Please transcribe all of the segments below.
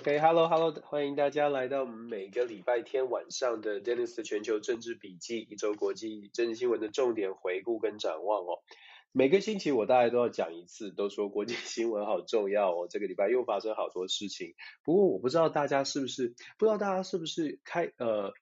OK，Hello，Hello，、欢迎大家来到我们每个礼拜天晚上的 Dennis 的全球政治笔记，一周国际政治新闻的重点回顾跟展望哦。每个星期我大概都要讲一次，都说国际新闻好重要哦。这个礼拜又发生好多事情，不过我不知道大家是不是，不知道大家是不是开呃，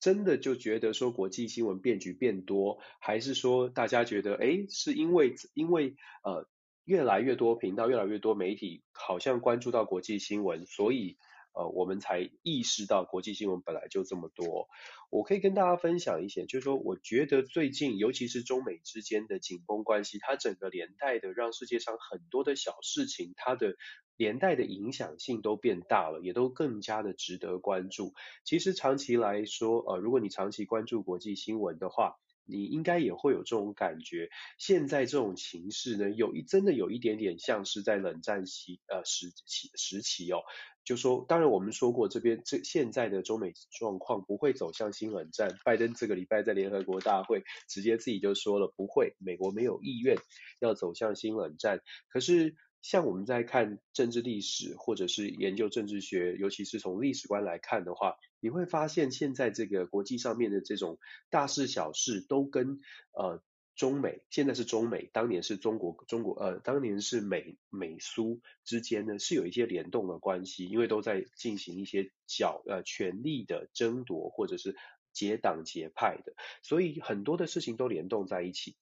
真的就觉得说国际新闻变局变多，还是说大家觉得哎，是因为因为呃。越来越多频道，越来越多媒体好像关注到国际新闻，所以呃，我们才意识到国际新闻本来就这么多。我可以跟大家分享一些，就是说，我觉得最近，尤其是中美之间的紧绷关系，它整个连带的让世界上很多的小事情，它的连带的影响性都变大了，也都更加的值得关注。其实长期来说，呃，如果你长期关注国际新闻的话，你应该也会有这种感觉，现在这种情势呢，有一真的有一点点像是在冷战期呃时期时期哦，就说当然我们说过这边这现在的中美状况不会走向新冷战，拜登这个礼拜在联合国大会直接自己就说了不会，美国没有意愿要走向新冷战，可是。像我们在看政治历史，或者是研究政治学，尤其是从历史观来看的话，你会发现现在这个国际上面的这种大事小事，都跟呃中美，现在是中美，当年是中国中国呃，当年是美美苏之间呢是有一些联动的关系，因为都在进行一些角呃权力的争夺，或者是结党结派的，所以很多的事情都联动在一起。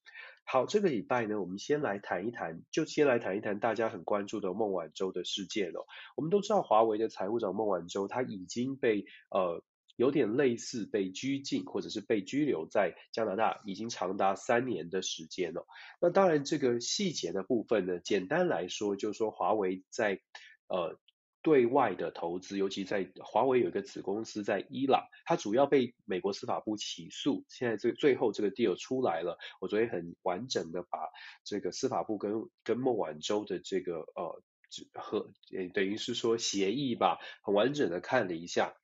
好，这个礼拜呢，我们先来谈一谈，就先来谈一谈大家很关注的孟晚舟的事件了。我们都知道，华为的财务长孟晚舟，他已经被呃有点类似被拘禁，或者是被拘留在加拿大，已经长达三年的时间了。那当然，这个细节的部分呢，简单来说，就是说华为在呃。对外的投资，尤其在华为有一个子公司在伊朗，它主要被美国司法部起诉。现在这最后这个 deal 出来了，我昨天很完整的把这个司法部跟跟孟晚舟的这个呃和等于是说协议吧，很完整的看了一下。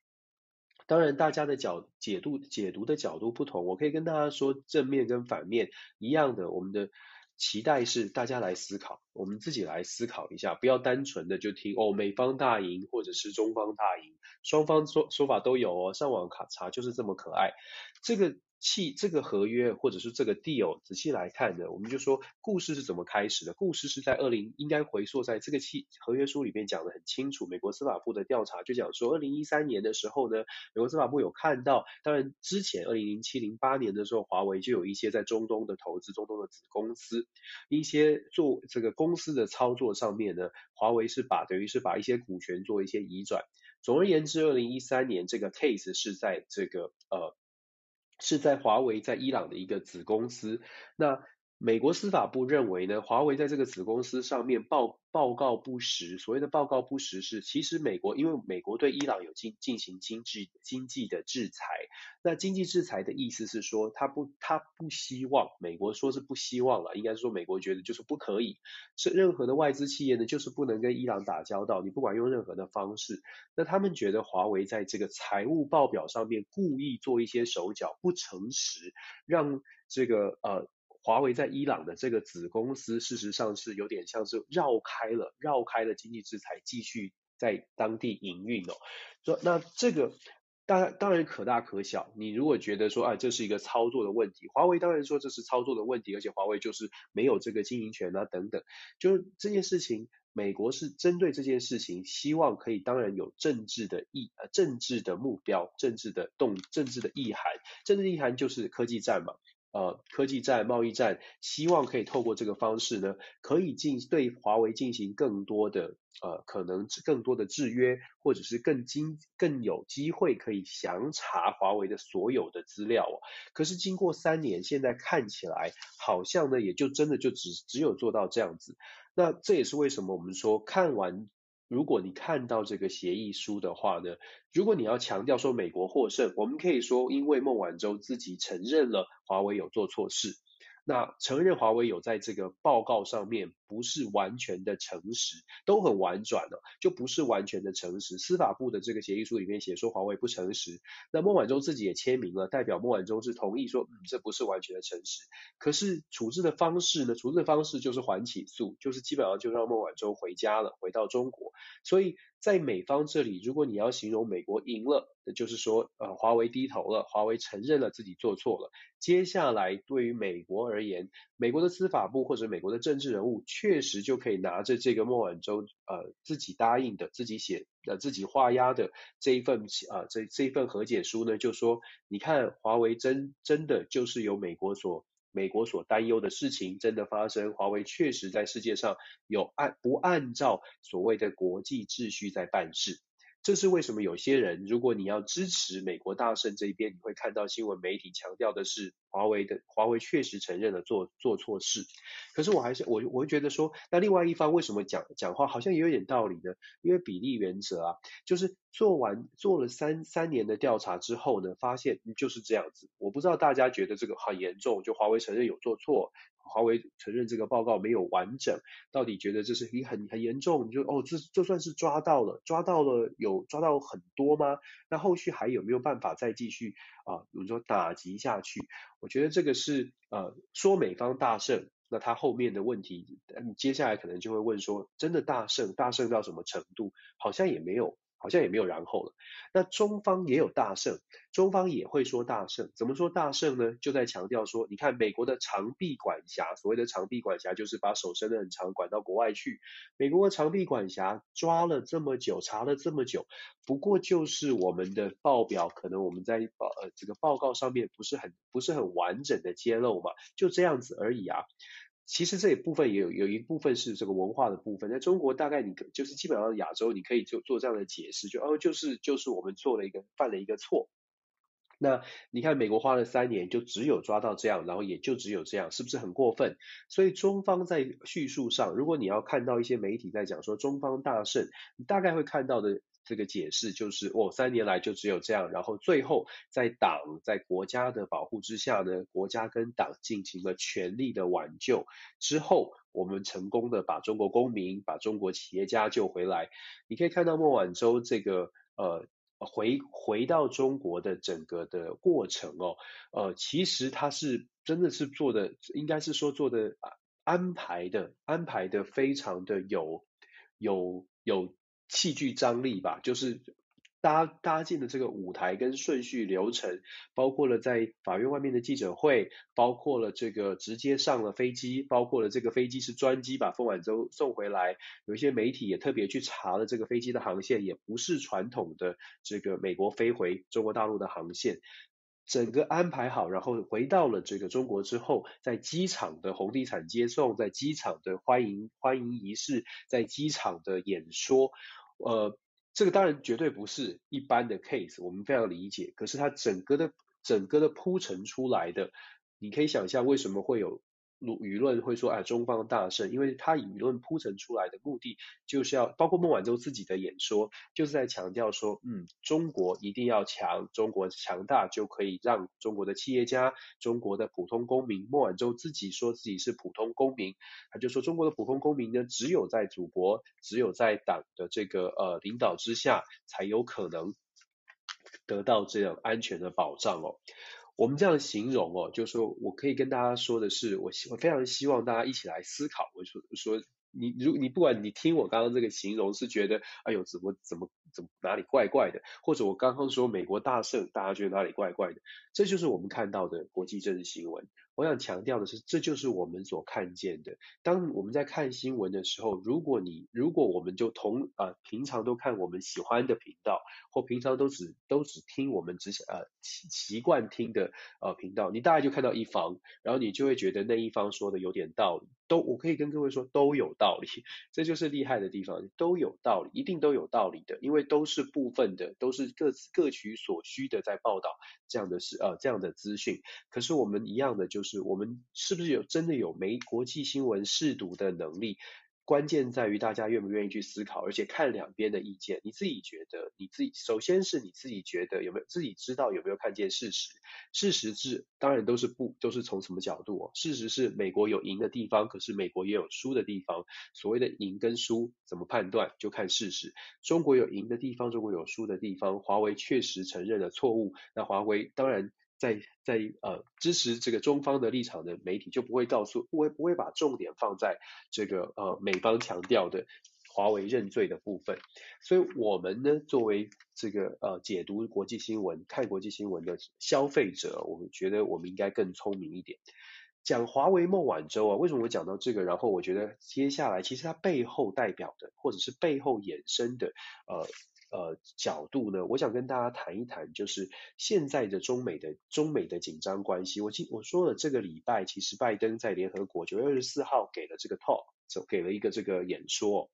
当然，大家的角解读解读的角度不同，我可以跟大家说正面跟反面一样的，我们的。期待是大家来思考，我们自己来思考一下，不要单纯的就听哦，美方大赢或者是中方大赢，双方说说法都有哦，上网卡查就是这么可爱，这个。契这个合约或者是这个 deal，仔细来看呢，我们就说故事是怎么开始的？故事是在二零应该回溯在这个契合约书里面讲得很清楚。美国司法部的调查就讲说，二零一三年的时候呢，美国司法部有看到，当然之前二零零七零八年的时候，华为就有一些在中东的投资，中东的子公司，一些做这个公司的操作上面呢，华为是把等于是把一些股权做一些移转。总而言之，二零一三年这个 case 是在这个呃。是在华为在伊朗的一个子公司，那美国司法部认为呢，华为在这个子公司上面报报告不实。所谓的报告不实是，其实美国因为美国对伊朗有进进行经济经济的制裁，那经济制裁的意思是说，他不他不希望美国说是不希望了，应该是说美国觉得就是不可以，是任何的外资企业呢，就是不能跟伊朗打交道，你不管用任何的方式，那他们觉得华为在这个财务报表上面故意做一些手脚，不诚实，让这个呃。华为在伊朗的这个子公司，事实上是有点像是绕开了绕开了经济制裁，继续在当地营运哦。说那这个当然当然可大可小。你如果觉得说啊，这是一个操作的问题，华为当然说这是操作的问题，而且华为就是没有这个经营权啊等等。就是这件事情，美国是针对这件事情，希望可以当然有政治的意呃政治的目标、政治的动、政治的意涵。政治意涵就是科技战嘛。呃，科技战、贸易战，希望可以透过这个方式呢，可以进对华为进行更多的呃，可能更多的制约，或者是更经更有机会可以详查华为的所有的资料哦。可是经过三年，现在看起来好像呢，也就真的就只只有做到这样子。那这也是为什么我们说看完。如果你看到这个协议书的话呢，如果你要强调说美国获胜，我们可以说，因为孟晚舟自己承认了华为有做错事。那承认华为有在这个报告上面不是完全的诚实，都很婉转了，就不是完全的诚实。司法部的这个协议书里面写说华为不诚实，那孟晚舟自己也签名了，代表孟晚舟是同意说，嗯，这不是完全的诚实。可是处置的方式呢？处置的方式就是缓起诉，就是基本上就让孟晚舟回家了，回到中国。所以在美方这里，如果你要形容美国赢了，那就是说，呃，华为低头了，华为承认了自己做错了。接下来，对于美国而言，美国的司法部或者美国的政治人物，确实就可以拿着这个孟晚舟呃自己答应的、自己写呃自己画押的这一份啊、这这一份和解书呢，就说，你看，华为真真的就是由美国所。美国所担忧的事情真的发生，华为确实在世界上有按不按照所谓的国际秩序在办事。这是为什么？有些人，如果你要支持美国大胜这一边，你会看到新闻媒体强调的是华为的华为确实承认了做做错事。可是我还是我我会觉得说，那另外一方为什么讲讲话好像也有点道理呢？因为比例原则啊，就是做完做了三三年的调查之后呢，发现就是这样子。我不知道大家觉得这个很严重，就华为承认有做错。华为承认这个报告没有完整，到底觉得这是你很很严重？你就哦，这就算是抓到了，抓到了有抓到很多吗？那后续还有没有办法再继续啊？比如说打击下去？我觉得这个是呃，说美方大胜，那他后面的问题，你接下来可能就会问说，真的大胜，大胜到什么程度？好像也没有。好像也没有然后了。那中方也有大胜，中方也会说大胜。怎么说大胜呢？就在强调说，你看美国的长臂管辖，所谓的长臂管辖就是把手伸得很长，管到国外去。美国的长臂管辖抓了这么久，查了这么久，不过就是我们的报表，可能我们在报呃这个报告上面不是很不是很完整的揭露嘛，就这样子而已啊。其实这一部分也有有一部分是这个文化的部分，在中国大概你就是基本上亚洲你可以就做这样的解释，就哦就是就是我们做了一个犯了一个错。那你看美国花了三年就只有抓到这样，然后也就只有这样，是不是很过分？所以中方在叙述上，如果你要看到一些媒体在讲说中方大胜，你大概会看到的。这个解释就是，哦，三年来就只有这样，然后最后在党在国家的保护之下呢，国家跟党进行了全力的挽救之后，我们成功的把中国公民、把中国企业家救回来。你可以看到孟晚舟这个呃回回到中国的整个的过程哦，呃，其实他是真的是做的，应该是说做的安排的安排的非常的有有有。戏剧张力吧，就是搭搭建的这个舞台跟顺序流程，包括了在法院外面的记者会，包括了这个直接上了飞机，包括了这个飞机是专机把孟晚舟送回来。有一些媒体也特别去查了这个飞机的航线，也不是传统的这个美国飞回中国大陆的航线。整个安排好，然后回到了这个中国之后，在机场的红地毯接送，在机场的欢迎欢迎仪式，在机场的演说，呃，这个当然绝对不是一般的 case，我们非常理解。可是它整个的整个的铺陈出来的，你可以想象为什么会有。舆论会说，哎，中方大胜，因为他舆论铺陈出来的目的，就是要包括孟晚舟自己的演说，就是在强调说，嗯，中国一定要强，中国强大就可以让中国的企业家、中国的普通公民，孟晚舟自己说自己是普通公民，他就说中国的普通公民呢，只有在祖国，只有在党的这个呃领导之下，才有可能得到这样安全的保障哦。我们这样形容哦，就是说我可以跟大家说的是，我希我非常希望大家一起来思考。我说说你，如你不管你听我刚刚这个形容是觉得，哎呦，怎么怎么怎么哪里怪怪的，或者我刚刚说美国大胜，大家觉得哪里怪怪的，这就是我们看到的国际政治新闻。我想强调的是，这就是我们所看见的。当我们在看新闻的时候，如果你如果我们就同啊、平常都看我们喜欢的频道，或平常都只都只听我们只呃习习惯听的呃频道，你大概就看到一方，然后你就会觉得那一方说的有点道理。都我可以跟各位说都有道理，这就是厉害的地方，都有道理，一定都有道理的，因为都是部分的，都是各自各取所需的在报道这样的事呃这样的资讯。可是我们一样的就是。我们是不是有真的有没国际新闻试读的能力？关键在于大家愿不愿意去思考，而且看两边的意见。你自己觉得，你自己首先是你自己觉得有没有自己知道有没有看见事实？事实是当然都是不都是从什么角度哦？事实是美国有赢的地方，可是美国也有输的地方。所谓的赢跟输怎么判断？就看事实。中国有赢的地方，中国有输的地方。华为确实承认了错误，那华为当然。在在呃支持这个中方的立场的媒体就不会告诉不会不会把重点放在这个呃美方强调的华为认罪的部分。所以我们呢，作为这个呃解读国际新闻、看国际新闻的消费者，我们觉得我们应该更聪明一点。讲华为孟晚舟啊，为什么我讲到这个？然后我觉得接下来其实它背后代表的，或者是背后衍生的，呃呃角度呢，我想跟大家谈一谈，就是现在的中美的中美的紧张关系。我记我说了，这个礼拜其实拜登在联合国九月二十四号给了这个 talk，就给了一个这个演说。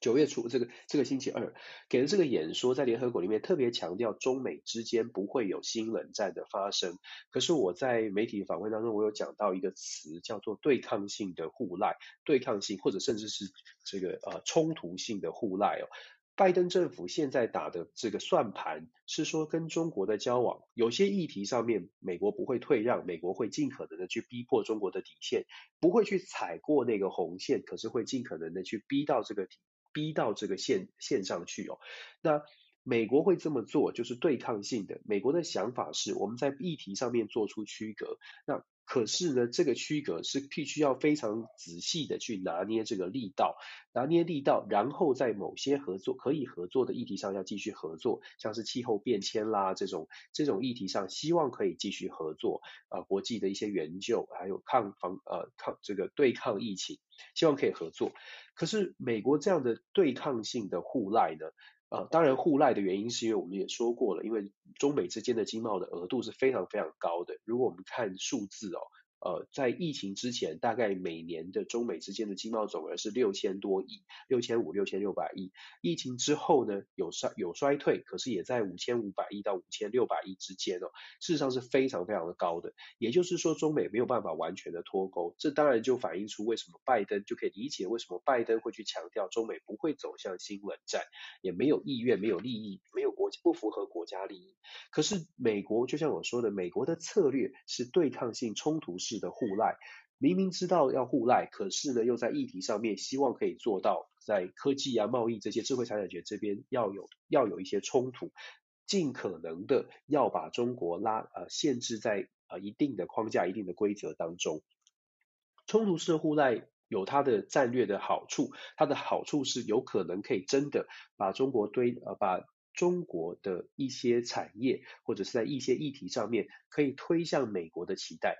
九月初，这个这个星期二给了这个演说，在联合国里面特别强调中美之间不会有新冷战的发生。可是我在媒体访问当中，我有讲到一个词叫做对抗性的互赖，对抗性或者甚至是这个呃冲突性的互赖哦。拜登政府现在打的这个算盘是说，跟中国的交往，有些议题上面，美国不会退让，美国会尽可能的去逼迫中国的底线，不会去踩过那个红线，可是会尽可能的去逼到这个底。逼到这个线线上去哦，那美国会这么做，就是对抗性的。美国的想法是，我们在议题上面做出区隔，那可是呢，这个区隔是必须要非常仔细的去拿捏这个力道，拿捏力道，然后在某些合作可以合作的议题上要继续合作，像是气候变迁啦这种这种议题上，希望可以继续合作。呃，国际的一些援救，还有抗防呃抗这个对抗疫情，希望可以合作。可是美国这样的对抗性的互赖呢？啊，当然互赖的原因是因为我们也说过了，因为中美之间的经贸的额度是非常非常高的。如果我们看数字哦。呃，在疫情之前，大概每年的中美之间的经贸总额是六千多亿，六千五、六千六百亿。疫情之后呢，有衰有衰退，可是也在五千五百亿到五千六百亿之间哦，事实上是非常非常的高的。也就是说，中美没有办法完全的脱钩，这当然就反映出为什么拜登就可以理解为什么拜登会去强调中美不会走向新冷战，也没有意愿、没有利益、没有国不符合国家利益。可是美国就像我说的，美国的策略是对抗性冲突式的互赖，明明知道要互赖，可是呢，又在议题上面希望可以做到，在科技啊、贸易这些智慧财产权这边要有要有一些冲突，尽可能的要把中国拉呃限制在呃一定的框架、一定的规则当中。冲突式的互赖有它的战略的好处，它的好处是有可能可以真的把中国堆呃把。中国的一些产业或者是在一些议题上面可以推向美国的期待，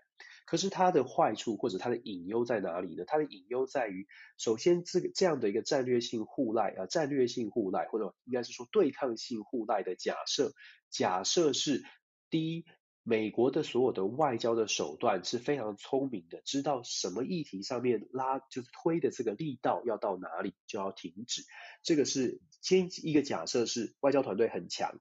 可是它的坏处或者它的隐忧在哪里呢？它的隐忧在于，首先这个这样的一个战略性互赖啊，战略性互赖或者应该是说对抗性互赖的假设，假设是第一。美国的所有的外交的手段是非常聪明的，知道什么议题上面拉就是推的这个力道要到哪里就要停止。这个是先一个假设是外交团队很强，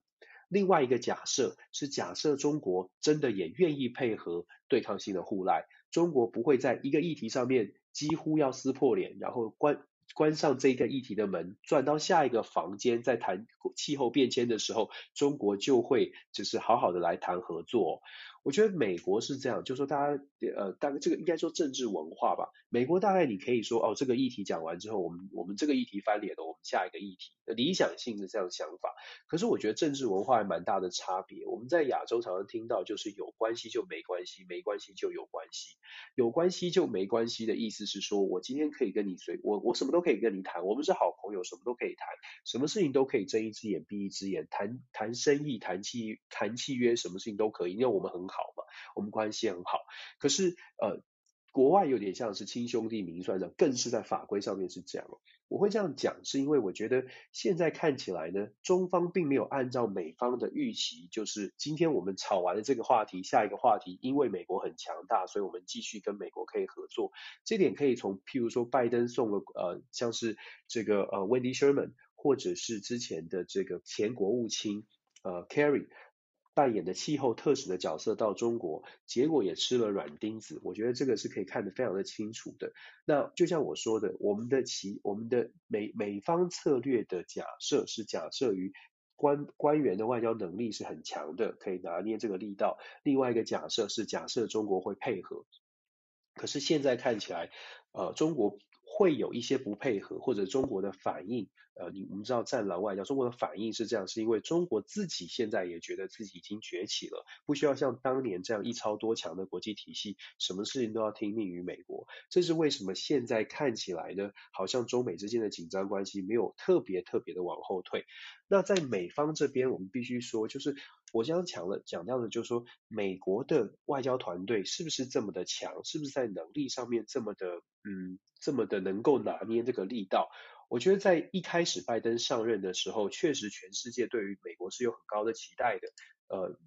另外一个假设是假设中国真的也愿意配合对抗性的互赖，中国不会在一个议题上面几乎要撕破脸，然后关。关上这个议题的门，转到下一个房间，在谈气候变迁的时候，中国就会只是好好的来谈合作。我觉得美国是这样，就是说大家呃，大概这个应该说政治文化吧。美国大概你可以说哦，这个议题讲完之后，我们我们这个议题翻脸了，我们下一个议题理想性的这样想法。可是我觉得政治文化还蛮大的差别。我们在亚洲常常听到就是有关系就没关系，没关系就有关系，有关系就没关系的意思是说我今天可以跟你随我我什么都可以跟你谈，我们是好朋友，什么都可以谈，什么事情都可以睁一只眼闭一只眼，谈谈生意，谈契谈契约，什么事情都可以，因为我们很好好嘛，我们关系很好。可是呃，国外有点像是亲兄弟明算账，更是在法规上面是这样。我会这样讲，是因为我觉得现在看起来呢，中方并没有按照美方的预期，就是今天我们吵完了这个话题，下一个话题，因为美国很强大，所以我们继续跟美国可以合作。这点可以从譬如说拜登送了呃，像是这个呃 Wendy Sherman，或者是之前的这个前国务卿呃 Kerry。扮演的气候特使的角色到中国，结果也吃了软钉子。我觉得这个是可以看得非常的清楚的。那就像我说的，我们的其我们的美美方策略的假设是假设于官官员的外交能力是很强的，可以拿捏这个力道。另外一个假设是假设中国会配合。可是现在看起来，呃，中国会有一些不配合，或者中国的反应，呃，你我们知道战狼外交，中国的反应是这样，是因为中国自己现在也觉得自己已经崛起了，不需要像当年这样一超多强的国际体系，什么事情都要听命于美国。这是为什么现在看起来呢，好像中美之间的紧张关系没有特别特别的往后退。那在美方这边，我们必须说，就是我刚刚讲了讲到的，就是说美国的外交团队是不是这么的强，是不是在能力上面这么的，嗯，这么的能够拿捏这个力道。我觉得在一开始拜登上任的时候，确实全世界对于美国是有很高的期待的。呃，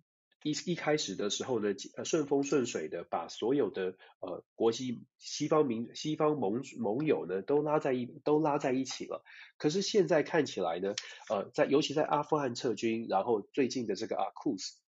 一一开始的时候呢，呃，顺风顺水的把所有的呃国际西方民西方盟盟友呢都拉在一都拉在一起了。可是现在看起来呢，呃，在尤其在阿富汗撤军，然后最近的这个阿库斯。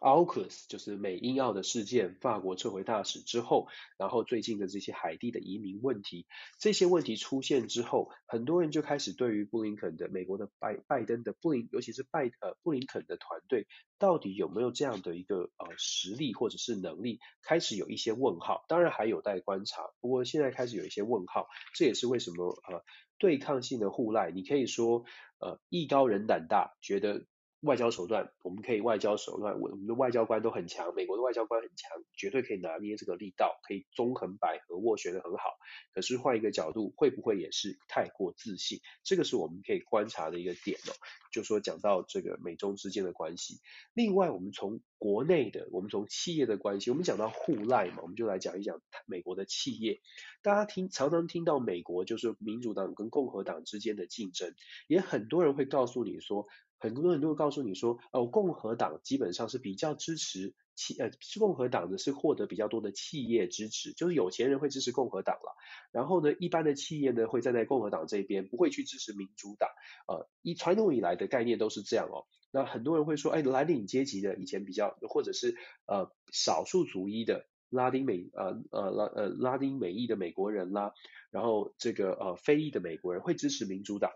AUKUS 就是美英澳的事件，法国撤回大使之后，然后最近的这些海地的移民问题，这些问题出现之后，很多人就开始对于布林肯的美国的拜拜登的布林，尤其是拜呃布林肯的团队，到底有没有这样的一个呃实力或者是能力，开始有一些问号。当然还有待观察，不过现在开始有一些问号，这也是为什么呃对抗性的互赖，你可以说呃艺高人胆大，觉得。外交手段，我们可以外交手段，我们的外交官都很强，美国的外交官很强，绝对可以拿捏这个力道，可以纵横捭阖，斡旋得很好。可是换一个角度，会不会也是太过自信？这个是我们可以观察的一个点哦。就说讲到这个美中之间的关系，另外我们从国内的，我们从企业的关系，我们讲到互赖嘛，我们就来讲一讲美国的企业。大家听常常听到美国就是民主党跟共和党之间的竞争，也很多人会告诉你说。很多人都会告诉你说，哦，共和党基本上是比较支持企，呃，共和党呢是获得比较多的企业支持，就是有钱人会支持共和党了。然后呢，一般的企业呢会站在共和党这边，不会去支持民主党。呃，以传统以来的概念都是这样哦。那很多人会说，哎，蓝领阶级的以前比较，或者是呃少数族裔的拉丁美，呃呃拉呃拉丁美裔的美国人啦，然后这个呃非裔的美国人会支持民主党。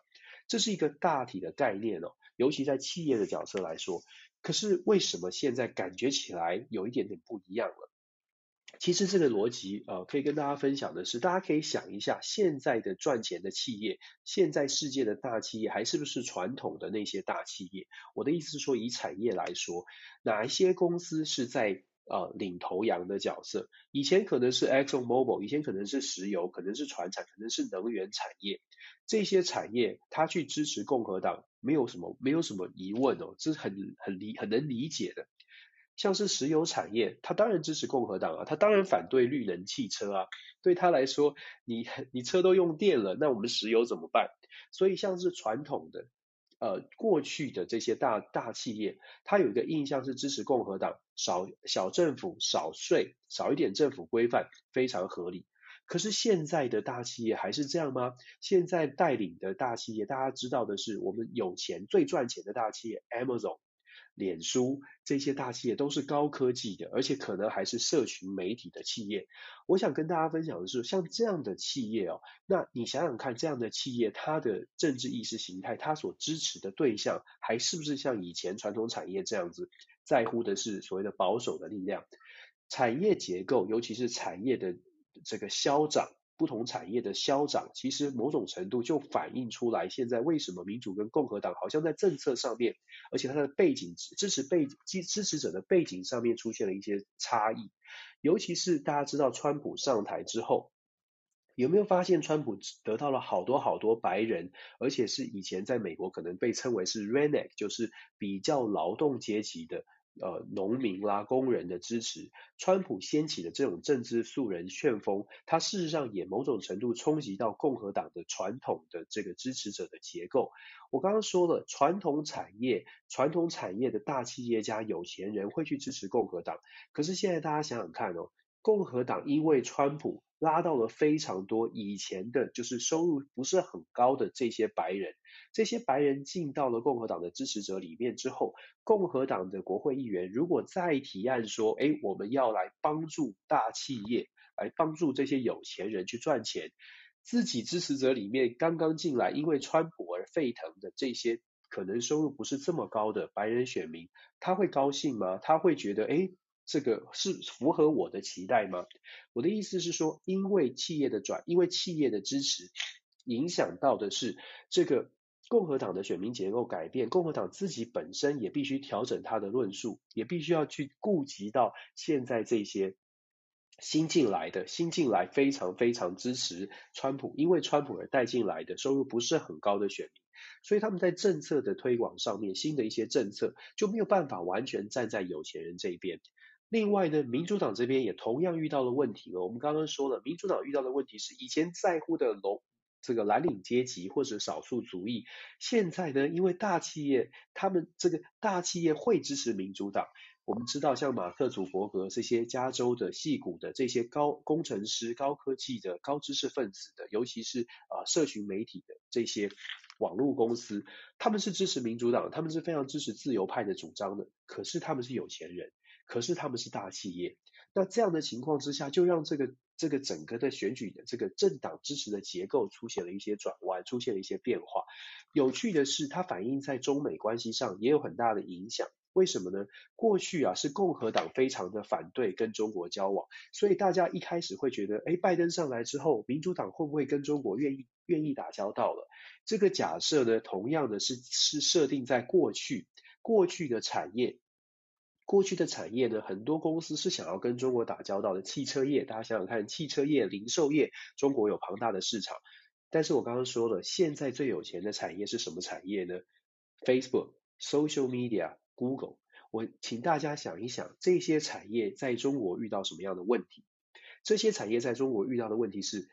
这是一个大体的概念哦，尤其在企业的角色来说。可是为什么现在感觉起来有一点点不一样了？其实这个逻辑呃，可以跟大家分享的是，大家可以想一下，现在的赚钱的企业，现在世界的大企业还是不是传统的那些大企业？我的意思是说，以产业来说，哪一些公司是在呃领头羊的角色？以前可能是 Exxon Mobil，以前可能是石油，可能是船产，可能是能源产业。这些产业，它去支持共和党，没有什么，没有什么疑问哦，这是很很理很能理解的。像是石油产业，他当然支持共和党啊，他当然反对绿能汽车啊。对他来说，你你车都用电了，那我们石油怎么办？所以像是传统的，呃，过去的这些大大企业，他有一个印象是支持共和党，少小政府、少税、少一点政府规范，非常合理。可是现在的大企业还是这样吗？现在带领的大企业，大家知道的是，我们有钱最赚钱的大企业，Amazon、脸书这些大企业都是高科技的，而且可能还是社群媒体的企业。我想跟大家分享的是，像这样的企业哦，那你想想看，这样的企业它的政治意识形态，它所支持的对象，还是不是像以前传统产业这样子，在乎的是所谓的保守的力量？产业结构，尤其是产业的。这个消长，不同产业的消长，其实某种程度就反映出来，现在为什么民主跟共和党好像在政策上面，而且它的背景支持背支支持者的背景上面出现了一些差异。尤其是大家知道川普上台之后，有没有发现川普得到了好多好多白人，而且是以前在美国可能被称为是 Renek，就是比较劳动阶级的。呃，农民啦、工人的支持，川普掀起的这种政治素人旋风，它事实上也某种程度冲击到共和党的传统的这个支持者的结构。我刚刚说了，传统产业、传统产业的大企业家、有钱人会去支持共和党，可是现在大家想想看哦，共和党因为川普拉到了非常多以前的，就是收入不是很高的这些白人。这些白人进到了共和党的支持者里面之后，共和党的国会议员如果再提案说，哎，我们要来帮助大企业，来帮助这些有钱人去赚钱，自己支持者里面刚刚进来因为川普而沸腾的这些可能收入不是这么高的白人选民，他会高兴吗？他会觉得，哎，这个是符合我的期待吗？我的意思是说，因为企业的转，因为企业的支持。影响到的是这个共和党的选民结构改变，共和党自己本身也必须调整他的论述，也必须要去顾及到现在这些新进来的、新进来非常非常支持川普，因为川普而带进来的收入不是很高的选民，所以他们在政策的推广上面，新的一些政策就没有办法完全站在有钱人这一边。另外呢，民主党这边也同样遇到了问题了。我们刚刚说了，民主党遇到的问题是以前在乎的龙。这个蓝领阶级或者少数族裔，现在呢，因为大企业，他们这个大企业会支持民主党。我们知道，像马克·祖伯格这些加州的矽谷的这些高工程师、高科技的高知识分子的，尤其是啊、社群媒体的这些网络公司，他们是支持民主党，他们是非常支持自由派的主张的。可是他们是有钱人，可是他们是大企业。那这样的情况之下，就让这个这个整个的选举的这个政党支持的结构出现了一些转弯，出现了一些变化。有趣的是，它反映在中美关系上也有很大的影响。为什么呢？过去啊是共和党非常的反对跟中国交往，所以大家一开始会觉得，哎，拜登上来之后，民主党会不会跟中国愿意愿意打交道了？这个假设呢，同样的是是设定在过去，过去的产业。过去的产业呢，很多公司是想要跟中国打交道的。汽车业，大家想想看，汽车业、零售业，中国有庞大的市场。但是我刚刚说了，现在最有钱的产业是什么产业呢？Facebook、Social Media、Google。我请大家想一想，这些产业在中国遇到什么样的问题？这些产业在中国遇到的问题是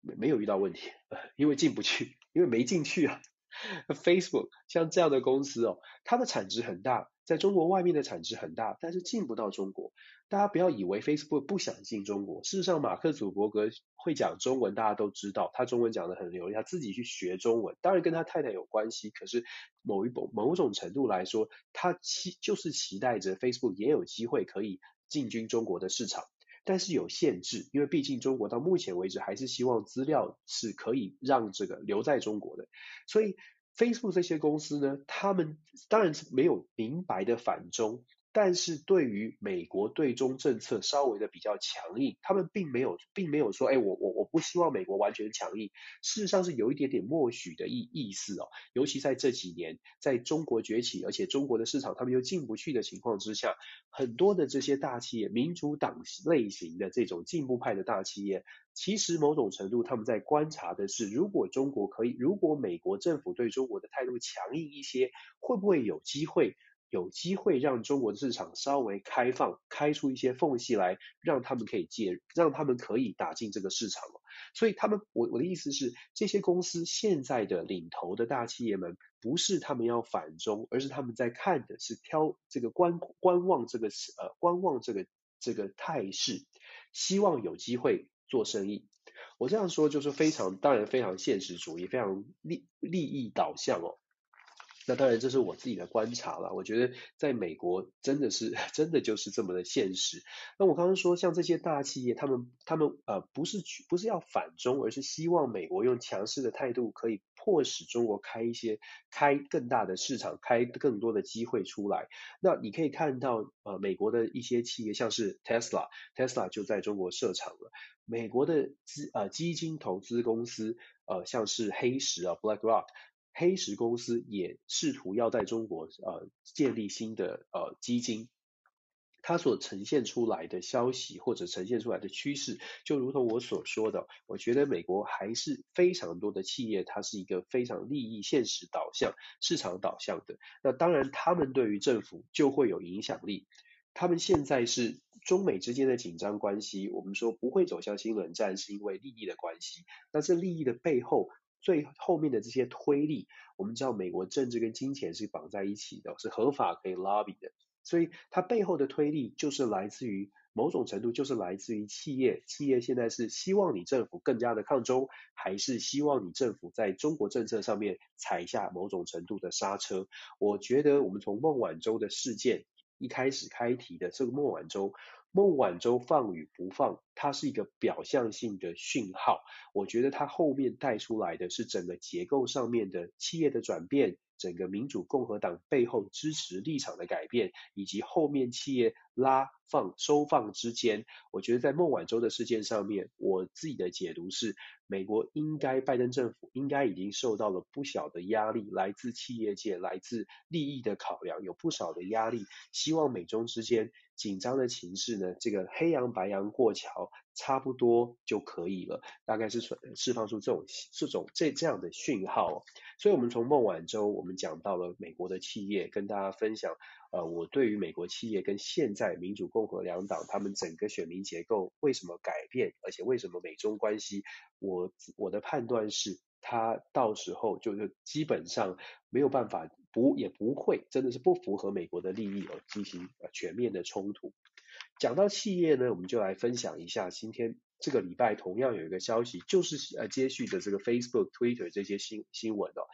没没有遇到问题，因为进不去，因为没进去啊。Facebook 像这样的公司哦，它的产值很大。在中国外面的产值很大，但是进不到中国。大家不要以为 Facebook 不想进中国，事实上，马克·祖伯格会讲中文，大家都知道，他中文讲得很流利，他自己去学中文，当然跟他太太有关系。可是某一某某种程度来说，他期就是期待着 Facebook 也有机会可以进军中国的市场，但是有限制，因为毕竟中国到目前为止还是希望资料是可以让这个留在中国的，所以。Facebook 这些公司呢，他们当然是没有明白的反中，但是对于美国对中政策稍微的比较强硬，他们并没有，并没有说，哎，我我我不希望美国完全强硬，事实上是有一点点默许的意意思哦。尤其在这几年，在中国崛起，而且中国的市场他们又进不去的情况之下，很多的这些大企业，民主党类型的这种进步派的大企业。其实某种程度，他们在观察的是，如果中国可以，如果美国政府对中国的态度强硬一些，会不会有机会，有机会让中国的市场稍微开放，开出一些缝隙来，让他们可以介入，让他们可以打进这个市场。所以他们，我我的意思是，这些公司现在的领头的大企业们，不是他们要反中，而是他们在看的是挑这个观观望这个呃观望这个这个态势，希望有机会。做生意，我这样说就是非常，当然非常现实主义，非常利利益导向哦。那当然这是我自己的观察了。我觉得在美国真的是 真的就是这么的现实。那我刚刚说像这些大企业，他们他们呃不是不是要反中，而是希望美国用强势的态度可以。迫使中国开一些开更大的市场，开更多的机会出来。那你可以看到，呃，美国的一些企业，像是 Tesla，Tesla 就在中国设厂了。美国的资呃基金投资公司，呃，像是黑石啊 BlackRock，黑石公司也试图要在中国呃建立新的呃基金。它所呈现出来的消息或者呈现出来的趋势，就如同我所说的，我觉得美国还是非常多的企业，它是一个非常利益现实导向、市场导向的。那当然，他们对于政府就会有影响力。他们现在是中美之间的紧张关系，我们说不会走向新冷战，是因为利益的关系。那这利益的背后，最后面的这些推力，我们知道美国政治跟金钱是绑在一起的，是合法可以 lobby 的。所以它背后的推力就是来自于某种程度，就是来自于企业。企业现在是希望你政府更加的抗中，还是希望你政府在中国政策上面踩下某种程度的刹车？我觉得我们从孟晚舟的事件一开始开题的这个孟晚舟，孟晚舟放与不放，它是一个表象性的讯号。我觉得它后面带出来的是整个结构上面的企业的转变。整个民主共和党背后支持立场的改变，以及后面企业拉放收放之间，我觉得在孟晚舟的事件上面，我自己的解读是，美国应该拜登政府应该已经受到了不小的压力，来自企业界、来自利益的考量，有不少的压力，希望美中之间紧张的情势呢，这个黑羊白羊过桥差不多就可以了，大概是释放出这种这种这这样的讯号。所以，我们从孟晚舟，我们讲到了美国的企业，跟大家分享。呃，我对于美国企业跟现在民主共和两党他们整个选民结构为什么改变，而且为什么美中关系，我我的判断是，他到时候就是基本上没有办法不也不会，真的是不符合美国的利益而进行全面的冲突。讲到企业呢，我们就来分享一下今天这个礼拜同样有一个消息，就是呃接续的这个 Facebook、Twitter 这些新新闻哦。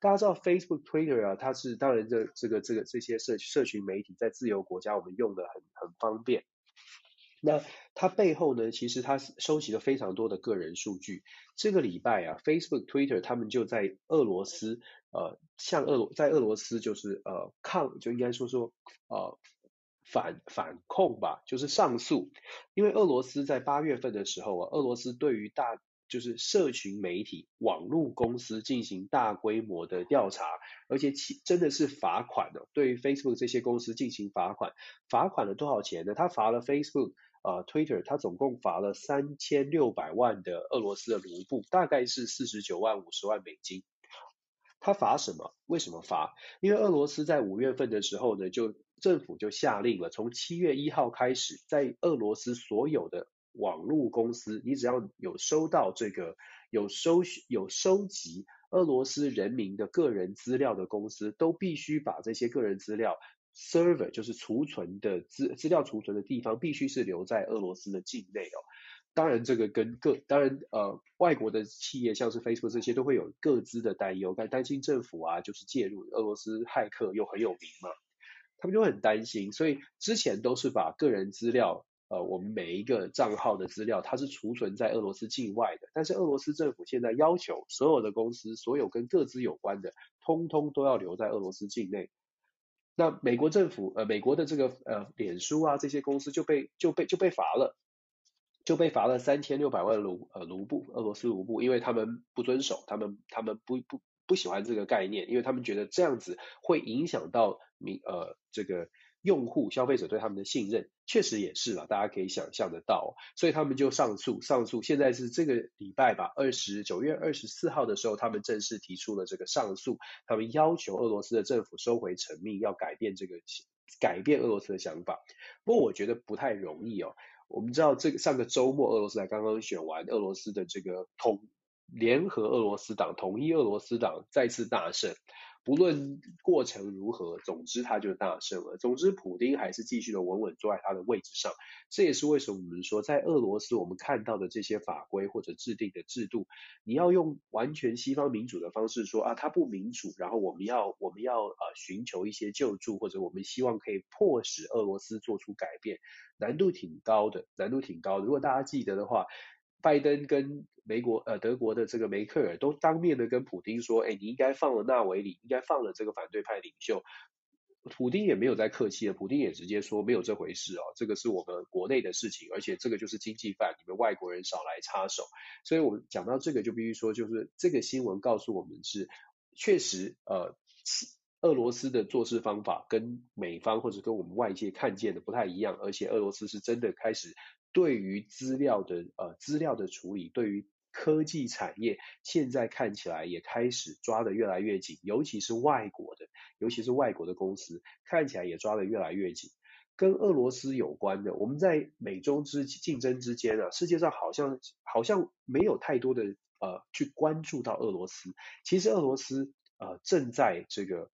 大家知道 Facebook、Twitter 啊，它是当然这这个这个这些社社群媒体在自由国家我们用的很很方便。那它背后呢，其实它收集了非常多的个人数据。这个礼拜啊，Facebook、Twitter 他们就在俄罗斯呃，向俄罗在俄罗斯就是呃抗就应该说说呃反反控吧，就是上诉，因为俄罗斯在八月份的时候啊，俄罗斯对于大就是社群媒体网络公司进行大规模的调查，而且其真的是罚款的，对于 Facebook 这些公司进行罚款，罚款了多少钱呢？他罚了 Facebook 呃 Twitter，他总共罚了三千六百万的俄罗斯的卢布，大概是四十九万五十万美金。他罚什么？为什么罚？因为俄罗斯在五月份的时候呢，就政府就下令了，从七月一号开始，在俄罗斯所有的网络公司，你只要有收到这个有收有收集俄罗斯人民的个人资料的公司，都必须把这些个人资料 server 就是储存的资资料储存的地方，必须是留在俄罗斯的境内哦。当然，这个跟各当然呃外国的企业像是 Facebook 这些都会有各自的担忧，但担心政府啊就是介入俄罗斯骇客又很有名嘛，他们就很担心，所以之前都是把个人资料。呃，我们每一个账号的资料，它是储存在俄罗斯境外的。但是俄罗斯政府现在要求所有的公司，所有跟个资有关的，通通都要留在俄罗斯境内。那美国政府，呃，美国的这个呃，脸书啊，这些公司就被就被就被罚了，就被罚了三千六百万卢呃卢布，俄罗斯卢布，因为他们不遵守，他们他们不不不喜欢这个概念，因为他们觉得这样子会影响到民呃这个。用户、消费者对他们的信任，确实也是了，大家可以想象得到，所以他们就上诉，上诉。现在是这个礼拜吧，二十九月二十四号的时候，他们正式提出了这个上诉，他们要求俄罗斯的政府收回成命，要改变这个改变俄罗斯的想法。不过我觉得不太容易哦。我们知道这个上个周末，俄罗斯才刚刚选完，俄罗斯的这个统联合俄罗斯党、统一俄罗斯党再次大胜。不论过程如何，总之他就大胜了。总之，普丁还是继续的稳稳坐在他的位置上。这也是为什么我们说，在俄罗斯我们看到的这些法规或者制定的制度，你要用完全西方民主的方式说啊，它不民主，然后我们要我们要呃寻求一些救助，或者我们希望可以迫使俄罗斯做出改变，难度挺高的，难度挺高的。如果大家记得的话。拜登跟美国呃德国的这个梅克尔都当面的跟普丁说，哎，你应该放了纳维里，应该放了这个反对派领袖。普丁也没有再客气了，普丁也直接说没有这回事哦，这个是我们国内的事情，而且这个就是经济犯，你们外国人少来插手。所以我们讲到这个就必须说，就是这个新闻告诉我们是确实呃俄罗斯的做事方法跟美方或者跟我们外界看见的不太一样，而且俄罗斯是真的开始。对于资料的呃资料的处理，对于科技产业，现在看起来也开始抓得越来越紧，尤其是外国的，尤其是外国的公司，看起来也抓得越来越紧。跟俄罗斯有关的，我们在美中之竞争之间啊，世界上好像好像没有太多的呃去关注到俄罗斯。其实俄罗斯呃正在这个。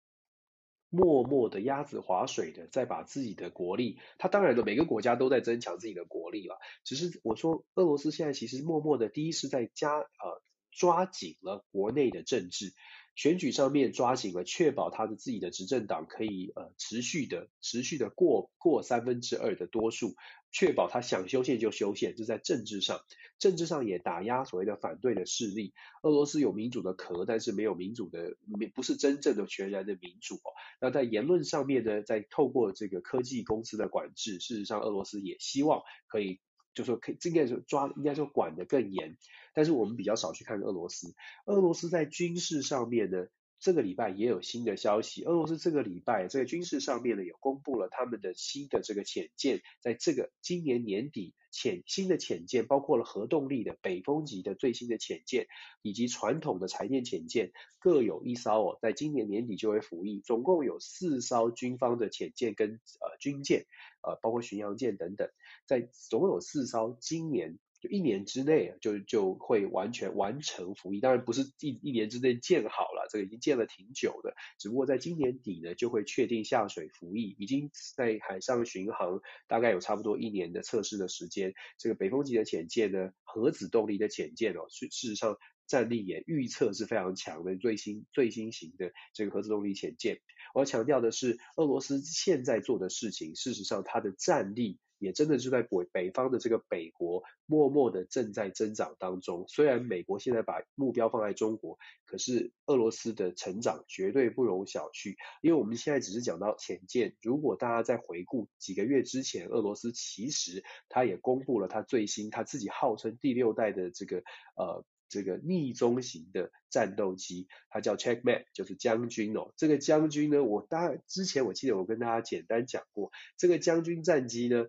默默的鸭子划水的，在把自己的国力，他当然了，每个国家都在增强自己的国力了。只是我说，俄罗斯现在其实默默的，第一是在加呃抓紧了国内的政治，选举上面抓紧了，确保他的自己的执政党可以呃持续的持续的过过三分之二的多数，确保他想修宪就修宪，这在政治上，政治上也打压所谓的反对的势力。俄罗斯有民主的壳，但是没有民主的，不是真正的全然的民主。那在言论上面呢，在透过这个科技公司的管制，事实上俄罗斯也希望可以。就说可以，应该说抓，应该说管得更严。但是我们比较少去看俄罗斯。俄罗斯在军事上面呢，这个礼拜也有新的消息。俄罗斯这个礼拜在军事上面呢，也公布了他们的新的这个潜舰，在这个今年年底潜新的潜舰，包括了核动力的北风级的最新的潜舰，以及传统的柴电潜舰，各有一艘哦，在今年年底就会服役。总共有四艘军方的潜舰跟呃军舰，呃包括巡洋舰等等。在总共有四艘，今年一年之内就就会完全完成服役。当然不是一一年之内建好了，这个已经建了挺久的。只不过在今年底呢，就会确定下水服役，已经在海上巡航，大概有差不多一年的测试的时间。这个北风级的潜舰呢，核子动力的潜舰哦，事事实上战力也预测是非常强的，最新最新型的这个核子动力潜舰。我要强调的是，俄罗斯现在做的事情，事实上它的战力。也真的是在北北方的这个北国，默默的正在增长当中。虽然美国现在把目标放在中国，可是俄罗斯的成长绝对不容小觑。因为我们现在只是讲到浅见，如果大家在回顾几个月之前，俄罗斯其实他也公布了他最新他自己号称第六代的这个呃。这个逆中型的战斗机，它叫 Checkmate，就是将军哦。这个将军呢，我大之前我记得我跟大家简单讲过，这个将军战机呢，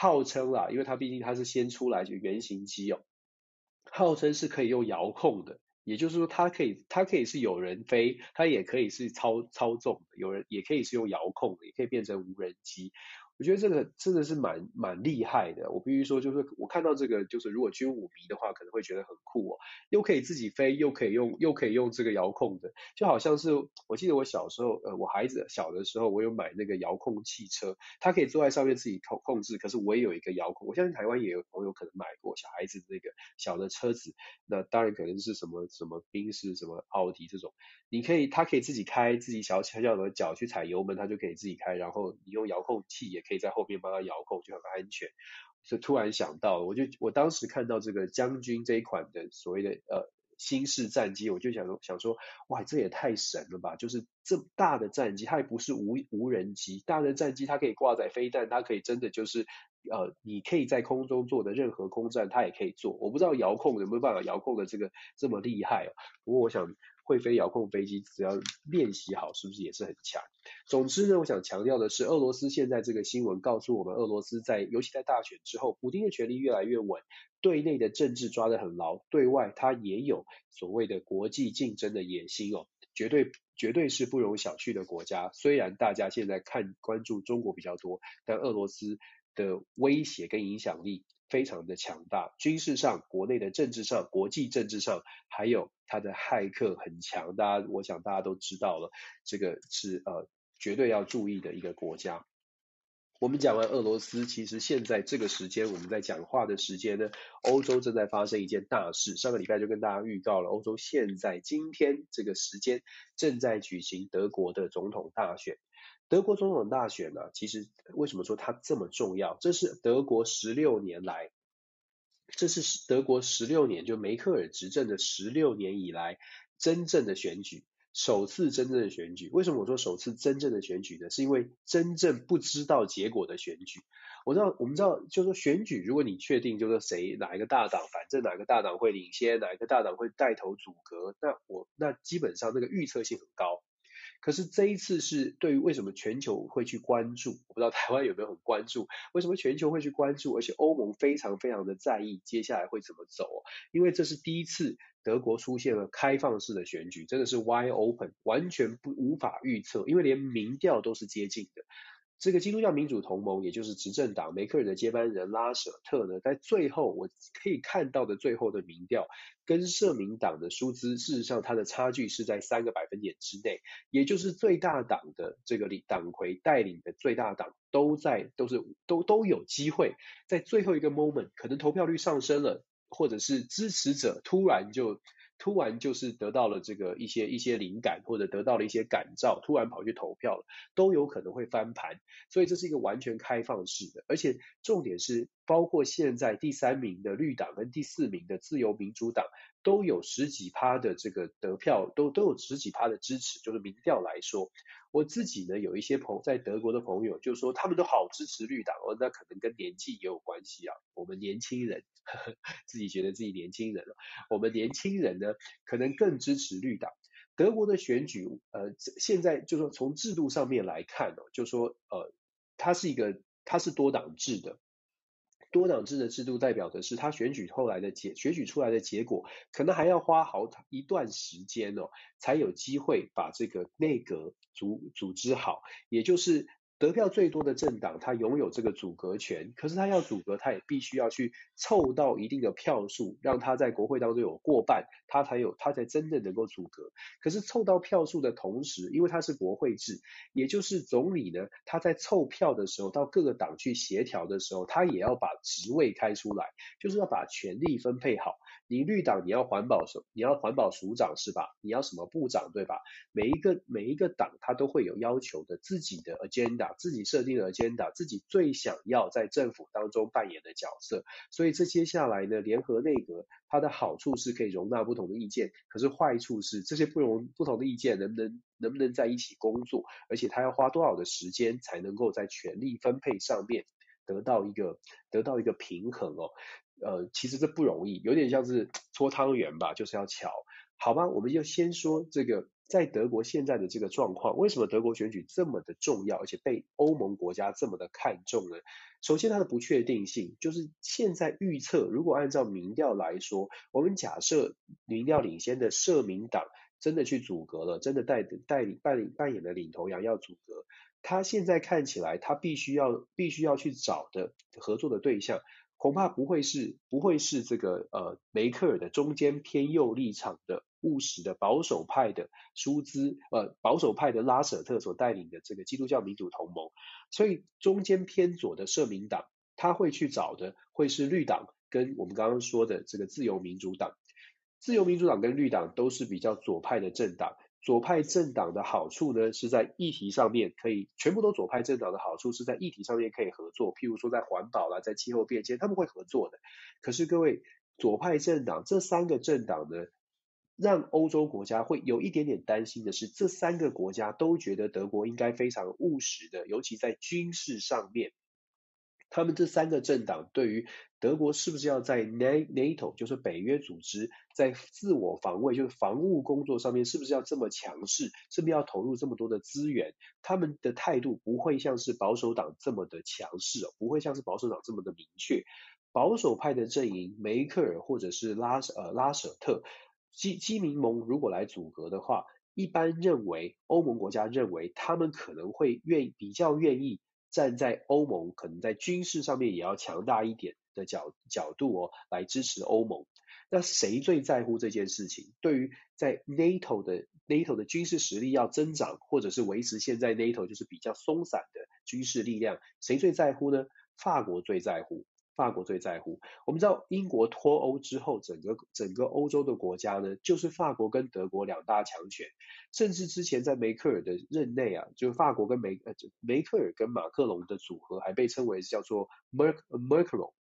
号称啦，因为它毕竟它是先出来就原型机哦，号称是可以用遥控的，也就是说它可以它可以是有人飞，它也可以是操操纵的，有人也可以是用遥控的，也可以变成无人机。我觉得这个真的是蛮蛮厉害的。我必须说，就是我看到这个，就是如果军武迷的话，可能会觉得很酷哦，又可以自己飞，又可以用，又可以用这个遥控的，就好像是我记得我小时候，呃，我孩子小的时候，我有买那个遥控汽车，他可以坐在上面自己控控制，可是我也有一个遥控。我相信台湾也有朋友可能买过小孩子那个小的车子，那当然可能是什么什么宾士、什么奥迪这种，你可以，他可以自己开，自己小小小的脚去踩油门，他就可以自己开，然后你用遥控器也。可以在后面帮他遥控，就很安全。所以突然想到，我就我当时看到这个将军这一款的所谓的呃新式战机，我就想说想说，哇，这也太神了吧！就是这么大的战机，它也不是无无人机，大的战机它可以挂载飞弹，它可以真的就是呃，你可以在空中做的任何空战，它也可以做。我不知道遥控有没有办法遥控的这个这么厉害啊？不过我想。会飞遥控飞机，只要练习好，是不是也是很强？总之呢，我想强调的是，俄罗斯现在这个新闻告诉我们，俄罗斯在尤其在大选之后，普京的权力越来越稳，对内的政治抓得很牢，对外他也有所谓的国际竞争的野心哦，绝对绝对是不容小觑的国家。虽然大家现在看关注中国比较多，但俄罗斯的威胁跟影响力。非常的强大，军事上、国内的政治上、国际政治上，还有他的骇客很强，大家我想大家都知道了，这个是呃绝对要注意的一个国家。我们讲完俄罗斯，其实现在这个时间我们在讲话的时间呢，欧洲正在发生一件大事。上个礼拜就跟大家预告了，欧洲现在今天这个时间正在举行德国的总统大选。德国总统大选呢，其实为什么说它这么重要？这是德国十六年来，这是德国十六年就梅克尔执政的十六年以来真正的选举，首次真正的选举。为什么我说首次真正的选举呢？是因为真正不知道结果的选举。我知道，我们知道，就是说选举，如果你确定就是谁哪一个大党，反正哪个大党会领先，哪一个大党会带头阻隔，那我那基本上那个预测性很高。可是这一次是对于为什么全球会去关注？我不知道台湾有没有很关注？为什么全球会去关注？而且欧盟非常非常的在意接下来会怎么走？因为这是第一次德国出现了开放式的选举，真的是 wide open，完全不无法预测，因为连民调都是接近的。这个基督教民主同盟，也就是执政党梅克尔的接班人拉舍特呢，在最后我可以看到的最后的民调，跟社民党的舒兹，事实上它的差距是在三个百分点之内，也就是最大党的这个领党魁带领的最大党，都在都是都都有机会在最后一个 moment，可能投票率上升了，或者是支持者突然就突然就是得到了这个一些一些灵感，或者得到了一些感召，突然跑去投票了，都有可能会翻盘。所以这是一个完全开放式的，而且重点是，包括现在第三名的绿党跟第四名的自由民主党都有十几趴的这个得票，都都有十几趴的支持。就是民调来说，我自己呢有一些朋在德国的朋友就说他们都好支持绿党哦，那可能跟年纪也有关系啊。我们年轻人呵呵 自己觉得自己年轻人了，我们年轻人呢可能更支持绿党。德国的选举，呃，现在就说从制度上面来看哦，就说呃，它是一个它是多党制的，多党制的制度代表的是他选举后来的结选举出来的结果，可能还要花好一段时间哦，才有机会把这个内阁组组织好，也就是。得票最多的政党，他拥有这个组阁权，可是他要组阁，他也必须要去凑到一定的票数，让他在国会当中有过半，他才有，他才真的能够组阁。可是凑到票数的同时，因为他是国会制，也就是总理呢，他在凑票的时候，到各个党去协调的时候，他也要把职位开出来，就是要把权力分配好。你绿党你要环保署，你要环保署长是吧？你要什么部长对吧？每一个每一个党他都会有要求的，自己的 agenda，自己设定的 agenda，自己最想要在政府当中扮演的角色。所以这接下来呢，联合内阁它的好处是可以容纳不同的意见，可是坏处是这些不容不同的意见能不能能不能在一起工作，而且他要花多少的时间才能够在权力分配上面得到一个得到一个平衡哦。呃，其实这不容易，有点像是搓汤圆吧，就是要巧，好吧？我们就先说这个，在德国现在的这个状况，为什么德国选举这么的重要，而且被欧盟国家这么的看重呢？首先，它的不确定性，就是现在预测，如果按照民调来说，我们假设民调领先的社民党真的去阻隔了，真的带带领扮演扮演的领头羊要阻隔，他现在看起来，他必须要必须要去找的合作的对象。恐怕不会是不会是这个呃梅克尔的中间偏右立场的务实的保守派的舒兹呃保守派的拉舍特所带领的这个基督教民主同盟，所以中间偏左的社民党他会去找的会是绿党跟我们刚刚说的这个自由民主党，自由民主党跟绿党都是比较左派的政党。左派政党的好处呢，是在议题上面可以全部都左派政党的好处是在议题上面可以合作，譬如说在环保啦，在气候变迁，他们会合作的。可是各位，左派政党这三个政党呢，让欧洲国家会有一点点担心的是，这三个国家都觉得德国应该非常务实的，尤其在军事上面。他们这三个政党对于德国是不是要在 NATO，就是北约组织，在自我防卫，就是防务工作上面，是不是要这么强势，是不是要投入这么多的资源？他们的态度不会像是保守党这么的强势哦，不会像是保守党这么的明确。保守派的阵营，梅克尔或者是拉呃拉舍特基基民盟如果来组阁的话，一般认为欧盟国家认为他们可能会愿比较愿意。站在欧盟可能在军事上面也要强大一点的角角度哦，来支持欧盟。那谁最在乎这件事情？对于在 NATO 的 NATO 的军事实力要增长，或者是维持现在 NATO 就是比较松散的军事力量，谁最在乎呢？法国最在乎。法国最在乎。我们知道，英国脱欧之后，整个整个欧洲的国家呢，就是法国跟德国两大强权。甚至之前在梅克尔的任内啊，就法国跟梅呃梅克尔跟马克龙的组合，还被称为叫做 Merk Merkel，。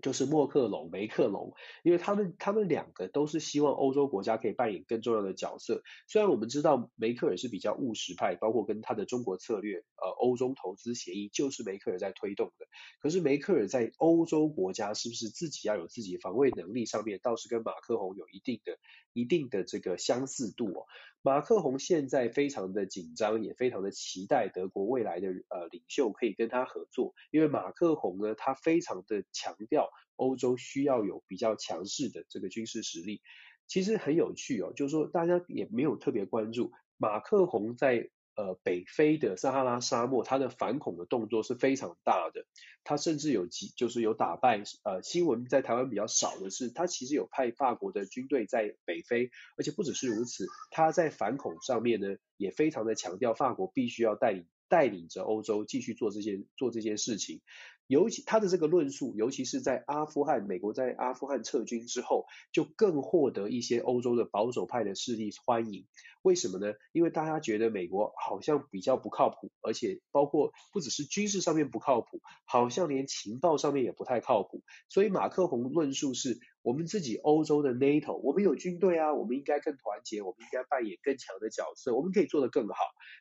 就是默克龙、梅克龙，因为他们他们两个都是希望欧洲国家可以扮演更重要的角色。虽然我们知道梅克尔是比较务实派，包括跟他的中国策略，呃，欧洲投资协议就是梅克尔在推动的。可是梅克尔在欧洲国家是不是自己要有自己防卫能力上面，倒是跟马克龙有一定的、一定的这个相似度哦。马克宏现在非常的紧张，也非常的期待德国未来的呃领袖可以跟他合作，因为马克宏呢，他非常的强调欧洲需要有比较强势的这个军事实力。其实很有趣哦，就是说大家也没有特别关注马克宏在。呃，北非的撒哈拉沙漠，它的反恐的动作是非常大的。它甚至有几，就是有打败。呃，新闻在台湾比较少的是，它其实有派法国的军队在北非，而且不只是如此，它在反恐上面呢，也非常的强调法国必须要带领带领着欧洲继续做这些做这件事情。尤其他的这个论述，尤其是在阿富汗，美国在阿富汗撤军之后，就更获得一些欧洲的保守派的势力欢迎。为什么呢？因为大家觉得美国好像比较不靠谱，而且包括不只是军事上面不靠谱，好像连情报上面也不太靠谱。所以马克宏论述是。我们自己欧洲的 NATO，我们有军队啊，我们应该更团结，我们应该扮演更强的角色，我们可以做得更好。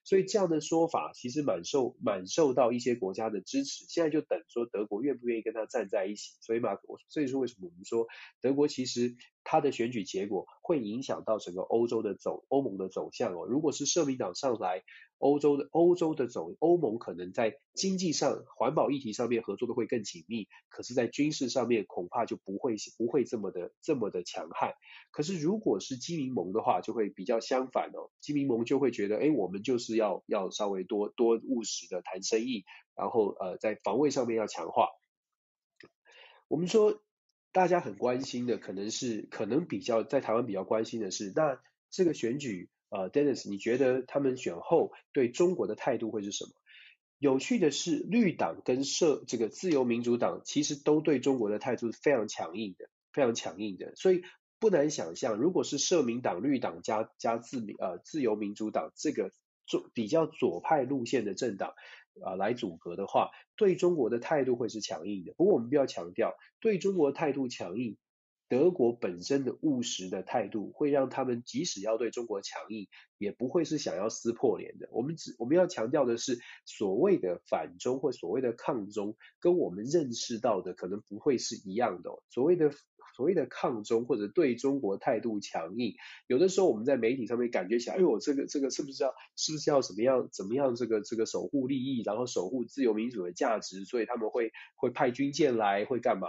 所以这样的说法其实蛮受蛮受到一些国家的支持。现在就等说德国愿不愿意跟他站在一起。所以马，所以说为什么我们说德国其实他的选举结果会影响到整个欧洲的走欧盟的走向哦。如果是社民党上来。欧洲的欧洲的走欧盟可能在经济上、环保议题上面合作的会更紧密，可是，在军事上面恐怕就不会不会这么的这么的强悍。可是，如果是基民盟的话，就会比较相反哦。基民盟就会觉得，哎，我们就是要要稍微多多务实的谈生意，然后呃，在防卫上面要强化。我们说大家很关心的，可能是可能比较在台湾比较关心的是，那这个选举。呃，Dennis，你觉得他们选后对中国的态度会是什么？有趣的是，绿党跟社这个自由民主党其实都对中国的态度是非常强硬的，非常强硬的。所以不难想象，如果是社民党、绿党加加自民呃自由民主党这个左比较左派路线的政党啊、来组阁的话，对中国的态度会是强硬的。不过我们必须要强调，对中国态度强硬。德国本身的务实的态度，会让他们即使要对中国强硬，也不会是想要撕破脸的。我们只我们要强调的是，所谓的反中或所谓的抗中，跟我们认识到的可能不会是一样的。所谓的所谓的抗中或者对中国态度强硬，有的时候我们在媒体上面感觉起来，哎呦，这个这个是不是要是不是要怎么样怎么样这个这个守护利益，然后守护自由民主的价值，所以他们会会派军舰来，会干嘛？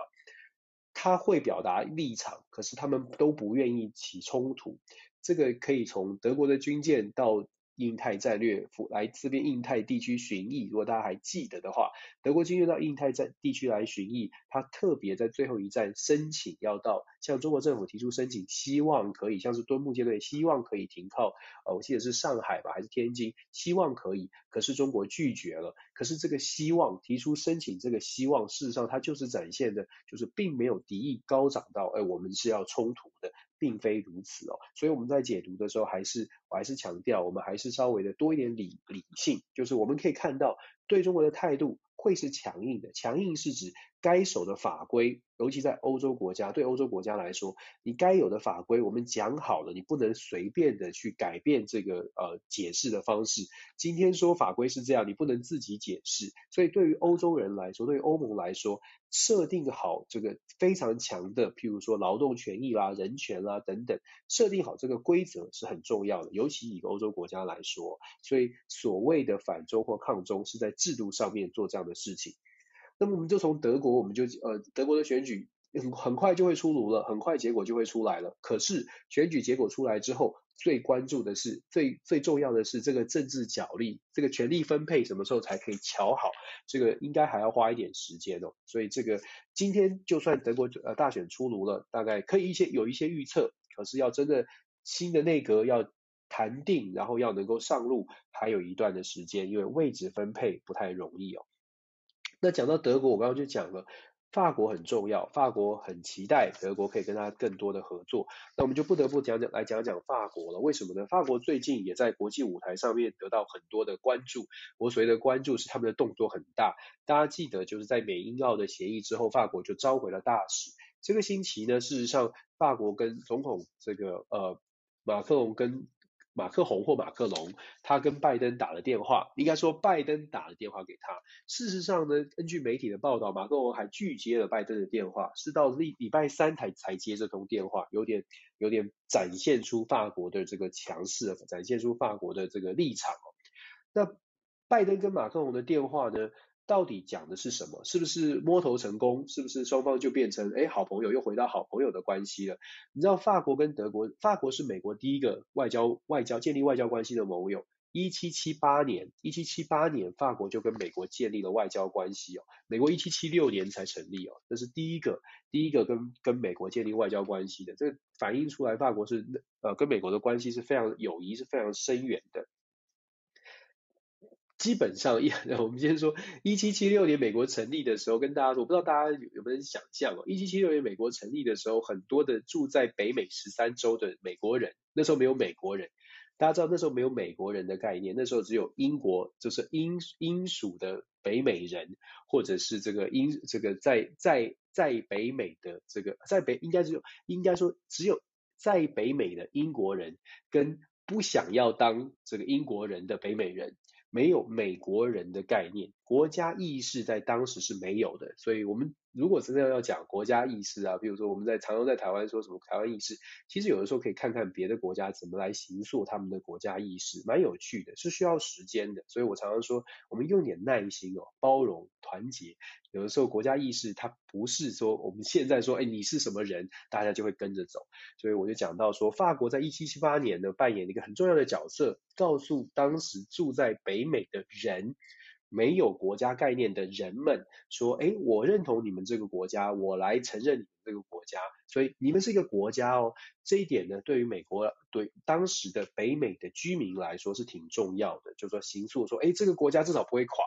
他会表达立场，可是他们都不愿意起冲突。这个可以从德国的军舰到印太战略来这边印太地区巡弋，如果大家还记得的话，德国军舰到印太战地区来巡弋，他特别在最后一站申请要到向中国政府提出申请，希望可以像是敦睦舰队，希望可以停靠，呃，我记得是上海吧还是天津，希望可以，可是中国拒绝了。可是这个希望提出申请，这个希望事实上它就是展现的，就是并没有敌意高涨到，哎，我们是要冲突的。并非如此哦，所以我们在解读的时候，还是我还是强调，我们还是稍微的多一点理理性，就是我们可以看到对中国的态度会是强硬的，强硬是指该守的法规。尤其在欧洲国家，对欧洲国家来说，你该有的法规我们讲好了，你不能随便的去改变这个呃解释的方式。今天说法规是这样，你不能自己解释。所以对于欧洲人来说，对于欧盟来说，设定好这个非常强的，譬如说劳动权益啦、人权啦等等，设定好这个规则是很重要的。尤其以欧洲国家来说，所以所谓的反中或抗中是在制度上面做这样的事情。那么我们就从德国，我们就呃德国的选举很很快就会出炉了，很快结果就会出来了。可是选举结果出来之后，最关注的是最最重要的是这个政治角力，这个权力分配什么时候才可以乔好？这个应该还要花一点时间哦。所以这个今天就算德国呃大选出炉了，大概可以一些有一些预测，可是要真的新的内阁要谈定，然后要能够上路，还有一段的时间，因为位置分配不太容易哦。那讲到德国，我刚刚就讲了，法国很重要，法国很期待德国可以跟他更多的合作。那我们就不得不讲讲来讲讲法国了。为什么呢？法国最近也在国际舞台上面得到很多的关注。我所谓的关注是他们的动作很大。大家记得就是在美英澳的协议之后，法国就召回了大使。这个星期呢，事实上法国跟总统这个呃马克龙跟。马克宏或马克龙，他跟拜登打了电话，应该说拜登打了电话给他。事实上呢，根据媒体的报道，马克龙还拒接了拜登的电话，是到礼礼拜三才才接这通电话，有点有点展现出法国的这个强势，展现出法国的这个立场。那拜登跟马克龙的电话呢？到底讲的是什么？是不是摸头成功？是不是双方就变成诶好朋友，又回到好朋友的关系了？你知道法国跟德国，法国是美国第一个外交外交建立外交关系的盟友。一七七八年，一七七八年，法国就跟美国建立了外交关系哦。美国一七七六年才成立哦，这是第一个第一个跟跟美国建立外交关系的。这反映出来法国是呃跟美国的关系是非常友谊是非常深远的。基本上，一 我们先说一七七六年美国成立的时候，跟大家说，我不知道大家有没有想象哦，一七七六年美国成立的时候，很多的住在北美十三州的美国人，那时候没有美国人，大家知道那时候没有美国人的概念，那时候只有英国，就是英英属的北美人，或者是这个英这个在在在北美的这个在北应该只有应该说只有在北美的英国人跟不想要当这个英国人的北美人。没有美国人的概念，国家意识在当时是没有的，所以我们。如果真的要讲国家意识啊，比如说我们在常常在台湾说什么台湾意识，其实有的时候可以看看别的国家怎么来形塑他们的国家意识，蛮有趣的，是需要时间的。所以我常常说，我们用点耐心哦，包容、团结。有的时候国家意识它不是说我们现在说，哎，你是什么人，大家就会跟着走。所以我就讲到说，法国在一七七八年呢，扮演了一个很重要的角色，告诉当时住在北美的人。没有国家概念的人们说：“哎，我认同你们这个国家，我来承认你们这个国家，所以你们是一个国家哦。”这一点呢，对于美国对当时的北美的居民来说是挺重要的，就是说行诉说：“哎，这个国家至少不会垮。”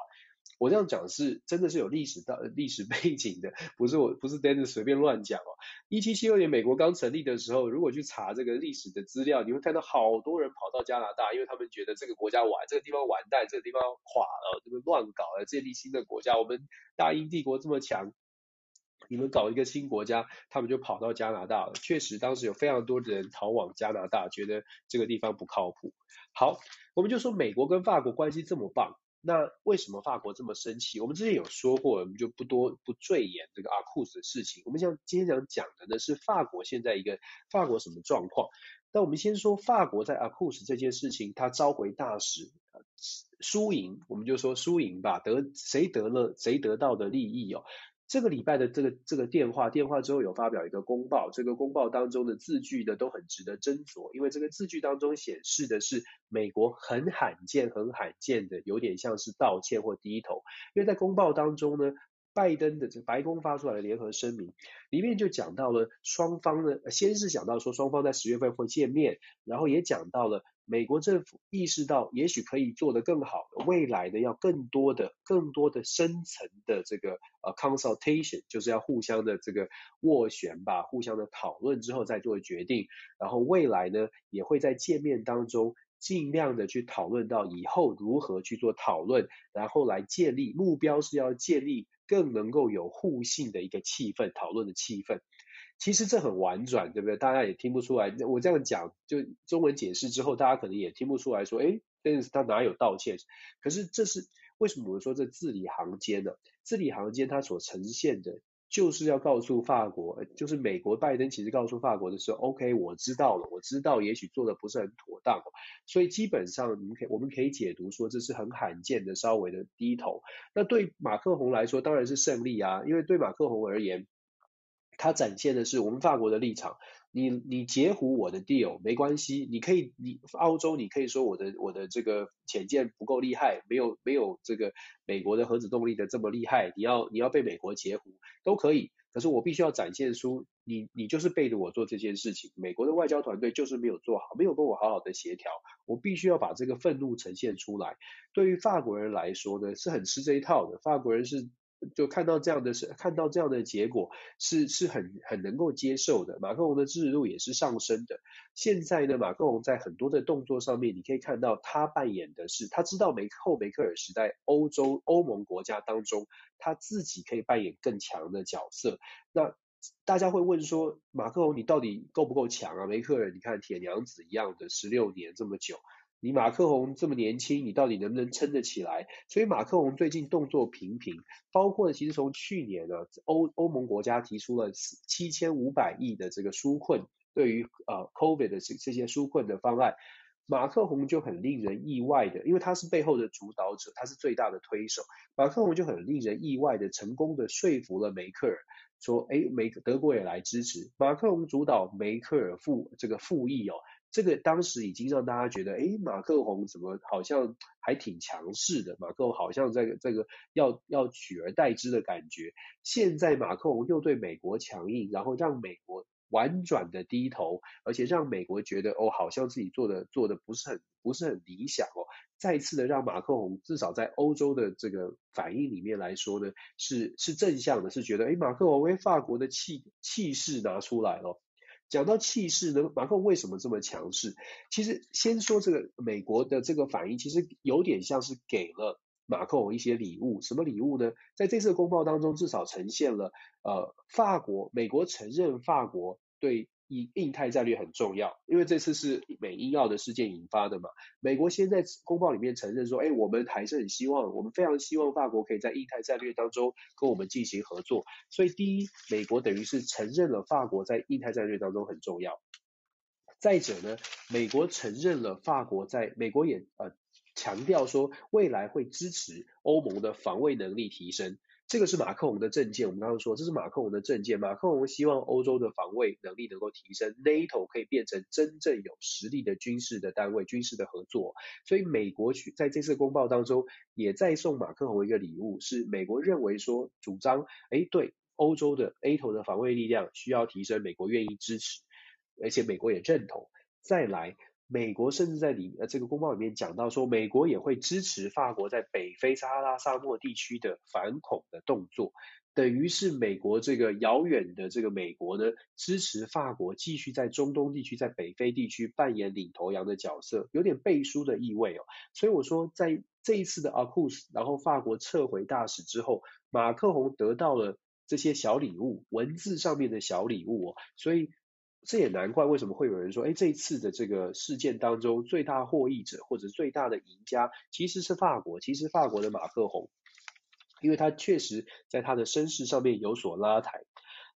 我这样讲是真的是有历史到历史背景的，不是我不是 Dennis 随便乱讲哦。一七七六年美国刚成立的时候，如果去查这个历史的资料，你会看到好多人跑到加拿大，因为他们觉得这个国家完，这个地方完蛋，这个地方垮了，这个乱搞了，建立新的国家。我们大英帝国这么强，你们搞一个新国家，他们就跑到加拿大了。确实，当时有非常多的人逃往加拿大，觉得这个地方不靠谱。好，我们就说美国跟法国关系这么棒。那为什么法国这么生气？我们之前有说过，我们就不多不赘言这个阿库斯的事情。我们想今天想讲的呢是法国现在一个法国什么状况？那我们先说法国在阿库斯这件事情，他召回大使，输赢我们就说输赢吧，得谁得了谁得到的利益哦。这个礼拜的这个这个电话电话之后有发表一个公报，这个公报当中的字句呢都很值得斟酌，因为这个字句当中显示的是美国很罕见很罕见的有点像是道歉或低头，因为在公报当中呢。拜登的这个白宫发出来的联合声明里面就讲到了双方呢，先是讲到说双方在十月份会见面，然后也讲到了美国政府意识到也许可以做得更好，未来呢要更多的更多的深层的这个呃 consultation，就是要互相的这个斡旋吧，互相的讨论之后再做决定，然后未来呢也会在见面当中尽量的去讨论到以后如何去做讨论，然后来建立目标是要建立。更能够有互信的一个气氛，讨论的气氛，其实这很婉转，对不对？大家也听不出来。我这样讲，就中文解释之后，大家可能也听不出来说，诶，但是他哪有道歉？可是这是为什么？我们说这字里行间呢？字里行间，它所呈现的。就是要告诉法国，就是美国拜登其实告诉法国的时候，OK，我知道了，我知道也许做的不是很妥当，所以基本上你们可以我们可以解读说这是很罕见的稍微的低头。那对马克宏来说当然是胜利啊，因为对马克宏而言，他展现的是我们法国的立场。你你截胡我的 deal 没关系，你可以你澳洲你可以说我的我的这个潜舰不够厉害，没有没有这个美国的核子动力的这么厉害，你要你要被美国截胡都可以，可是我必须要展现出你你就是背着我做这件事情，美国的外交团队就是没有做好，没有跟我好好的协调，我必须要把这个愤怒呈现出来。对于法国人来说呢，是很吃这一套的，法国人是。就看到这样的是看到这样的结果是是很很能够接受的，马克龙的支持度也是上升的。现在呢，马克龙在很多的动作上面，你可以看到他扮演的是，他知道梅后梅克尔时代欧洲欧盟国家当中，他自己可以扮演更强的角色。那大家会问说，马克龙你到底够不够强啊？梅克尔你看铁娘子一样的十六年这么久。你马克宏这么年轻，你到底能不能撑得起来？所以马克宏最近动作频频，包括其实从去年呢，欧欧盟国家提出了七千五百亿的这个纾困，对于呃 COVID 的这这些纾困的方案，马克宏就很令人意外的，因为他是背后的主导者，他是最大的推手，马克宏就很令人意外的成功的说服了梅克尔，说哎，梅德国也来支持，马克宏主导梅克尔复这个复议哦。这个当时已经让大家觉得，哎，马克宏怎么好像还挺强势的？马克宏好像这个这个要要取而代之的感觉。现在马克宏又对美国强硬，然后让美国婉转的低头，而且让美国觉得哦，好像自己做的做的不是很不是很理想哦。再次的让马克宏至少在欧洲的这个反应里面来说呢，是是正向的，是觉得哎，马克宏为法国的气气势拿出来了。讲到气势呢，马克龙为什么这么强势？其实先说这个美国的这个反应，其实有点像是给了马克龙一些礼物。什么礼物呢？在这次公报当中，至少呈现了呃，法国美国承认法国对。以印太战略很重要，因为这次是美英澳的事件引发的嘛。美国先在公报里面承认说，哎，我们还是很希望，我们非常希望法国可以在印太战略当中跟我们进行合作。所以第一，美国等于是承认了法国在印太战略当中很重要。再者呢，美国承认了法国在美国也呃强调说，未来会支持欧盟的防卫能力提升。这个是马克龙的政见，我们刚刚说这是马克龙的政见。马克龙希望欧洲的防卫能力能够提升，NATO 可以变成真正有实力的军事的单位，军事的合作。所以美国去在这次公报当中也在送马克龙一个礼物，是美国认为说主张，哎，对欧洲的 NATO 的防卫力量需要提升，美国愿意支持，而且美国也认同。再来。美国甚至在里呃这个公报里面讲到说，美国也会支持法国在北非撒哈拉沙漠地区的反恐的动作，等于是美国这个遥远的这个美国呢，支持法国继续在中东地区、在北非地区扮演领头羊的角色，有点背书的意味哦。所以我说，在这一次的阿库斯，然后法国撤回大使之后，马克宏得到了这些小礼物，文字上面的小礼物哦，所以。这也难怪为什么会有人说，哎，这一次的这个事件当中，最大获益者或者最大的赢家其实是法国，其实法国的马克宏，因为他确实在他的身世上面有所拉抬。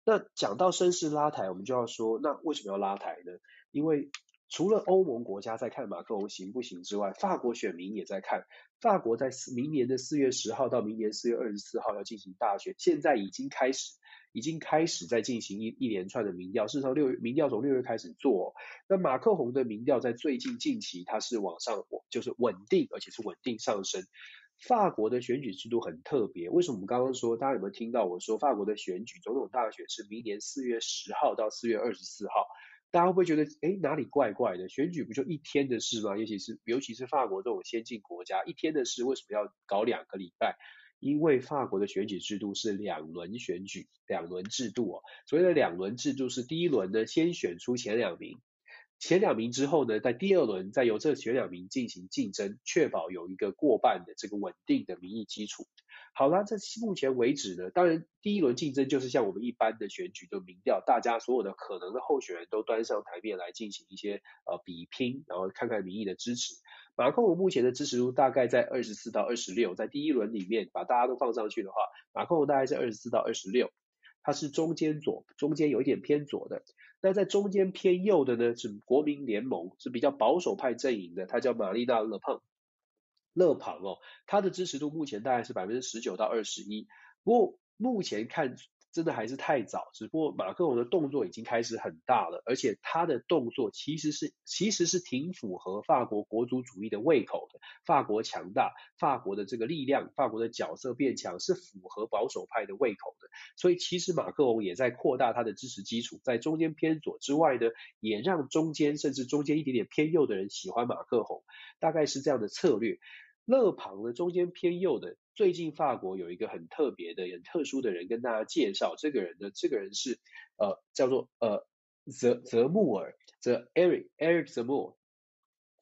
那讲到声势拉抬，我们就要说，那为什么要拉抬呢？因为除了欧盟国家在看马克龙行不行之外，法国选民也在看。法国在明年的四月十号到明年四月二十四号要进行大选，现在已经开始。已经开始在进行一一连串的民调，事实上六月民调从六月开始做，那马克宏的民调在最近近期它是往上，就是稳定，而且是稳定上升。法国的选举制度很特别，为什么我们刚刚说，大家有没有听到我说法国的选举总统大选是明年四月十号到四月二十四号？大家会不会觉得，诶，哪里怪怪的？选举不就一天的事吗？尤其是尤其是法国这种先进国家，一天的事为什么要搞两个礼拜？因为法国的选举制度是两轮选举，两轮制度哦。所谓的两轮制度是第一轮呢，先选出前两名，前两名之后呢，在第二轮再由这前两名进行竞争，确保有一个过半的这个稳定的民意基础。好啦，在目前为止呢，当然第一轮竞争就是像我们一般的选举的民调，大家所有的可能的候选人都端上台面来进行一些呃比拼，然后看看民意的支持。马克龙目前的支持度大概在二十四到二十六，在第一轮里面把大家都放上去的话，马克龙大概是二十四到二十六，它是中间左，中间有一点偏左的。那在中间偏右的呢，是国民联盟，是比较保守派阵营的，他叫玛丽娜·勒庞，勒庞哦，他的支持度目前大概是百分之十九到二十一，不过目前看。真的还是太早，只不过马克龙的动作已经开始很大了，而且他的动作其实是其实是挺符合法国国族主义的胃口的。法国强大，法国的这个力量，法国的角色变强，是符合保守派的胃口的。所以其实马克龙也在扩大他的支持基础，在中间偏左之外呢，也让中间甚至中间一点点偏右的人喜欢马克宏，大概是这样的策略。勒庞呢中间偏右的，最近法国有一个很特别的、很特殊的人跟大家介绍，这个人呢，这个人是呃叫做呃泽泽穆尔，泽 Eric Eric Zemo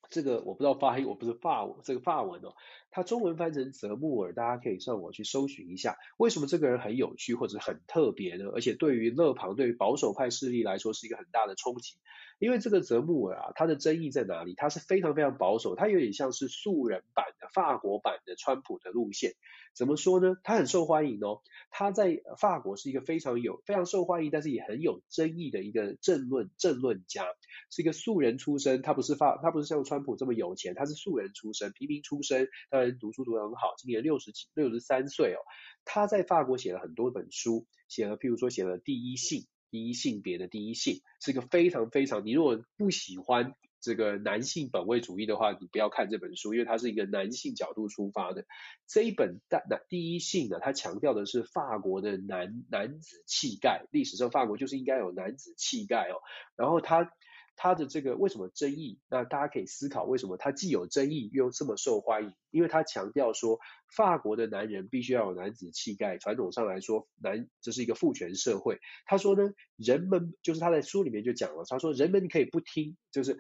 这个我不知道发音，我不是法文，这个法文哦，他中文翻成泽穆尔，大家可以上网去搜寻一下，为什么这个人很有趣或者很特别呢？而且对于勒庞，对于保守派势力来说是一个很大的冲击。因为这个泽穆尔啊，他的争议在哪里？他是非常非常保守，他有点像是素人版的法国版的川普的路线。怎么说呢？他很受欢迎哦，他在法国是一个非常有非常受欢迎，但是也很有争议的一个政论政论家，是一个素人出身。他不是法，他不是像川普这么有钱，他是素人出身，平民出身，呃然读书读得很好，今年六十几六十三岁哦。他在法国写了很多本书，写了譬如说写了《第一性》。第一性别的第一性是一个非常非常，你如果不喜欢这个男性本位主义的话，你不要看这本书，因为它是一个男性角度出发的。这一本大男第一性呢，它强调的是法国的男男子气概，历史上法国就是应该有男子气概哦。然后他他的这个为什么争议？那大家可以思考为什么他既有争议又这么受欢迎？因为他强调说，法国的男人必须要有男子气概。传统上来说，男这是一个父权社会。他说呢，人们就是他在书里面就讲了，他说人们可以不听，就是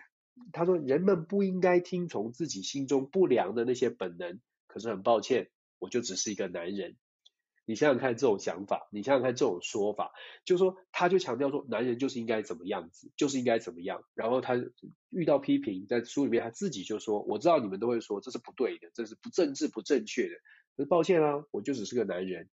他说人们不应该听从自己心中不良的那些本能。可是很抱歉，我就只是一个男人。你想想看这种想法，你想想看这种说法，就是说他就强调说，男人就是应该怎么样子，就是应该怎么样。然后他遇到批评，在书里面他自己就说，我知道你们都会说这是不对的，这是不政治不正确的。抱歉啊，我就只是个男人。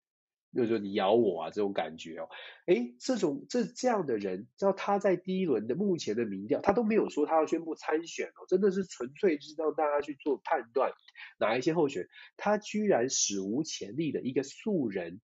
就是说你咬我啊，这种感觉哦，诶，这种这这样的人，知道他在第一轮的目前的民调，他都没有说他要宣布参选哦，真的是纯粹是让大家去做判断哪一些候选，他居然史无前例的一个素人，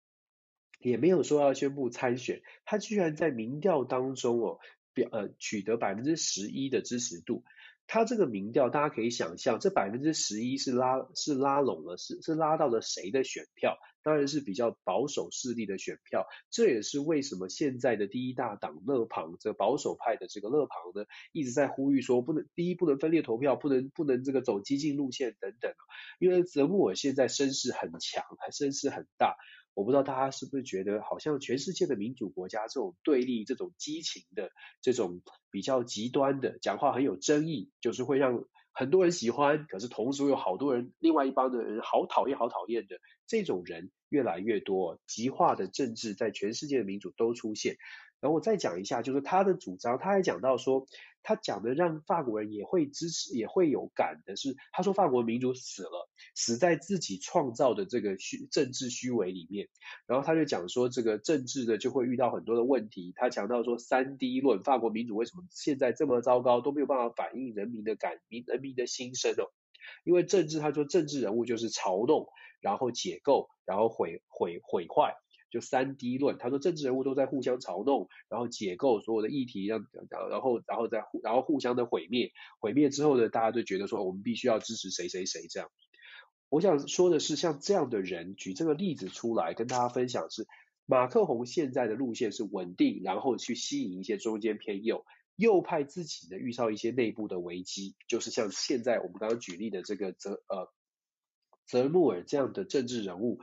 也没有说要宣布参选，他居然在民调当中哦表呃取得百分之十一的支持度。他这个民调，大家可以想象，这百分之十一是拉是拉拢了，是是拉到了谁的选票？当然是比较保守势力的选票。这也是为什么现在的第一大党勒庞，这保守派的这个勒庞呢，一直在呼吁说，不能第一不能分裂投票，不能不能这个走激进路线等等。因为泽穆尔现在声势很强，还声势很大。我不知道大家是不是觉得，好像全世界的民主国家这种对立、这种激情的、这种比较极端的讲话很有争议，就是会让很多人喜欢，可是同时有好多人，另外一帮的人好讨厌、好讨厌的这种人越来越多，极化的政治在全世界的民主都出现。然后我再讲一下，就是他的主张，他还讲到说，他讲的让法国人也会支持，也会有感的是，他说法国民主死了，死在自己创造的这个虚政治虚伪里面。然后他就讲说，这个政治的就会遇到很多的问题。他强调说，三 D 论，法国民主为什么现在这么糟糕，都没有办法反映人民的感民人民的心声哦。因为政治，他说政治人物就是嘲弄，然后解构，然后毁毁毁坏。就三 D 论，他说政治人物都在互相嘲弄，然后解构所有的议题，让然后然后再然后互相的毁灭，毁灭之后呢，大家就觉得说我们必须要支持谁谁谁这样。我想说的是，像这样的人举这个例子出来跟大家分享是，马克宏现在的路线是稳定，然后去吸引一些中间偏右右派自己呢遇到一些内部的危机，就是像现在我们刚刚举例的这个泽呃泽穆尔这样的政治人物。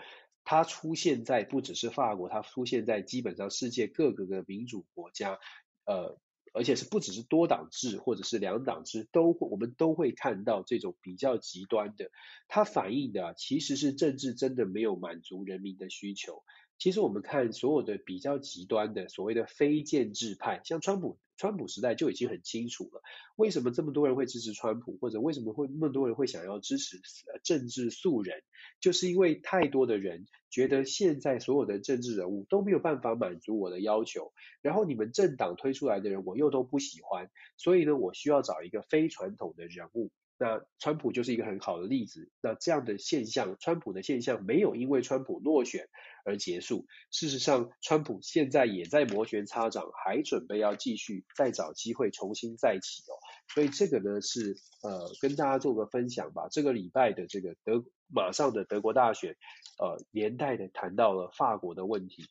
它出现在不只是法国，它出现在基本上世界各个的民主国家，呃，而且是不只是多党制或者是两党制，都我们都会看到这种比较极端的，它反映的其实是政治真的没有满足人民的需求。其实我们看所有的比较极端的所谓的非建制派，像川普。川普时代就已经很清楚了，为什么这么多人会支持川普，或者为什么会那么多人会想要支持政治素人，就是因为太多的人觉得现在所有的政治人物都没有办法满足我的要求，然后你们政党推出来的人我又都不喜欢，所以呢，我需要找一个非传统的人物。那川普就是一个很好的例子。那这样的现象，川普的现象没有因为川普落选而结束。事实上，川普现在也在摩拳擦掌，还准备要继续再找机会重新再起哦。所以这个呢是呃跟大家做个分享吧。这个礼拜的这个德马上的德国大选，呃连带的谈到了法国的问题。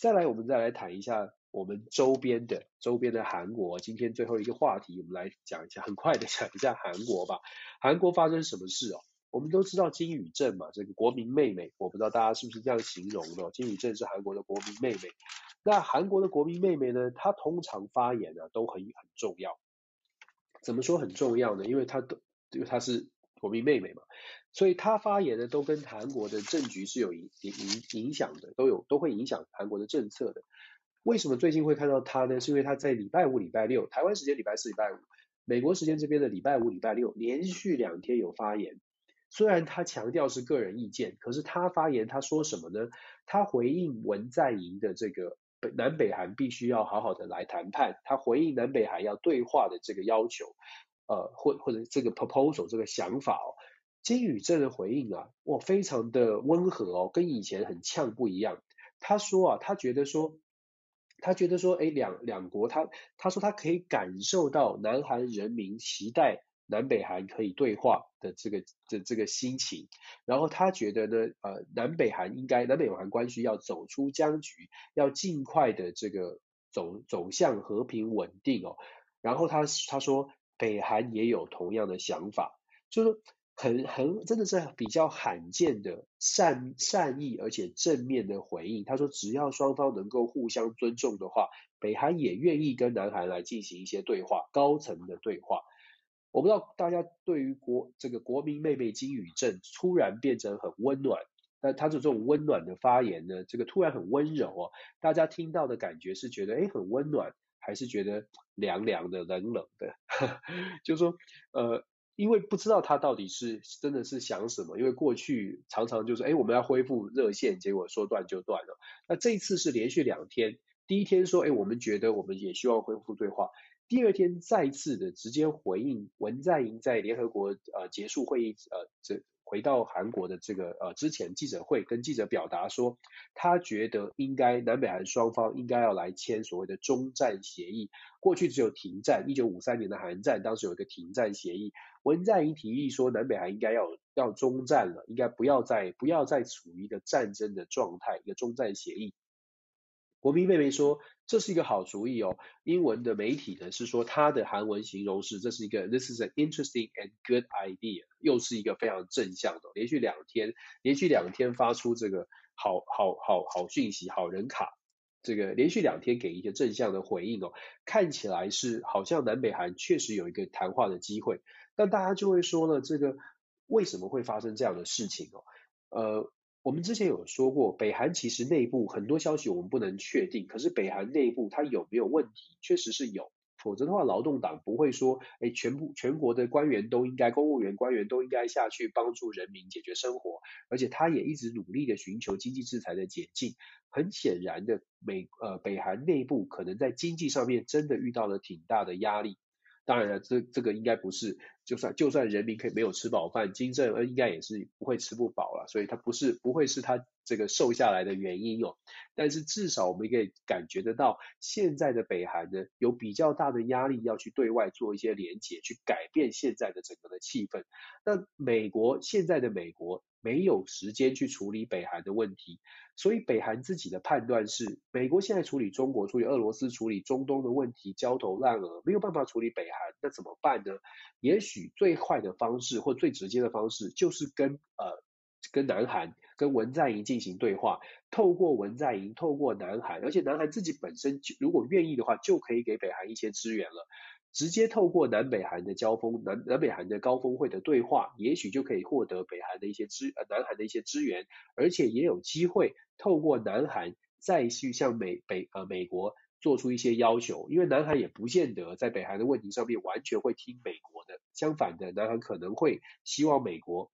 再来，我们再来谈一下。我们周边的周边的韩国，今天最后一个话题，我们来讲一下，很快的讲一下韩国吧。韩国发生什么事哦？我们都知道金宇镇嘛，这个国民妹妹，我不知道大家是不是这样形容的。金宇镇是韩国的国民妹妹。那韩国的国民妹妹呢，她通常发言呢都很很重要。怎么说很重要呢？因为她都因为她是国民妹妹嘛，所以她发言呢都跟韩国的政局是有影影影响的，都有都会影响韩国的政策的。为什么最近会看到他呢？是因为他在礼拜五、礼拜六，台湾时间礼拜四、礼拜五，美国时间这边的礼拜五、礼拜六连续两天有发言。虽然他强调是个人意见，可是他发言他说什么呢？他回应文在寅的这个南北韩必须要好好的来谈判，他回应南北韩要对话的这个要求，呃，或或者这个 proposal 这个想法哦。金宇镇的回应啊，哇，非常的温和哦，跟以前很呛不一样。他说啊，他觉得说。他觉得说，哎，两两国他，他他说他可以感受到南韩人民期待南北韩可以对话的这个的这个心情，然后他觉得呢，呃，南北韩应该南北韩关系要走出僵局，要尽快的这个走走向和平稳定哦。然后他他说北韩也有同样的想法，就是很很真的是比较罕见的善善意而且正面的回应。他说只要双方能够互相尊重的话，北韩也愿意跟南韩来进行一些对话，高层的对话。我不知道大家对于国这个国民妹妹金宇正突然变成很温暖，那他的这种温暖的发言呢，这个突然很温柔哦，大家听到的感觉是觉得哎很温暖，还是觉得凉凉的、冷冷的？就说呃，因为不知道他到底是真的是想什么，因为过去常常就是哎我们要恢复热线，结果说断就断了。那这一次是连续两天，第一天说哎我们觉得我们也希望恢复对话。第二天再次的直接回应文在寅在联合国呃结束会议呃这回到韩国的这个呃之前记者会跟记者表达说，他觉得应该南北韩双方应该要来签所谓的中战协议。过去只有停战，一九五三年的韩战当时有一个停战协议，文在寅提议说南北韩应该要要中战了，应该不要再不要再处于一个战争的状态，一个中战协议。国民妹妹说这是一个好主意哦。英文的媒体呢是说它的韩文形容是这是一个 This is an interesting and good idea，又是一个非常正向的。连续两天，连续两天发出这个好好好好讯息、好人卡，这个连续两天给一些正向的回应哦，看起来是好像南北韩确实有一个谈话的机会。但大家就会说了，这个为什么会发生这样的事情哦？呃。我们之前有说过，北韩其实内部很多消息我们不能确定，可是北韩内部它有没有问题，确实是有，否则的话，劳动党不会说，哎，全部全国的官员都应该，公务员官员都应该下去帮助人民解决生活，而且他也一直努力的寻求经济制裁的解禁。很显然的，美呃北韩内部可能在经济上面真的遇到了挺大的压力。当然了，这这个应该不是，就算就算人民可以没有吃饱饭，金正恩应该也是不会吃不饱了，所以他不是不会是他这个瘦下来的原因哦。但是至少我们可以感觉得到，现在的北韩呢，有比较大的压力要去对外做一些连结，去改变现在的整个的气氛。那美国现在的美国没有时间去处理北韩的问题。所以北韩自己的判断是，美国现在处理中国、处理俄罗斯、处理中东的问题焦头烂额，没有办法处理北韩，那怎么办呢？也许最快的方式或最直接的方式，就是跟呃跟南韩、跟文在寅进行对话，透过文在寅，透过南韩，而且南韩自己本身就如果愿意的话，就可以给北韩一些支援了。直接透过南北韩的交锋，南南北韩的高峰会的对话，也许就可以获得北韩的一些支呃南韩的一些支援，而且也有机会透过南韩再去向美北呃美国做出一些要求，因为南韩也不见得在北韩的问题上面完全会听美国的，相反的，南韩可能会希望美国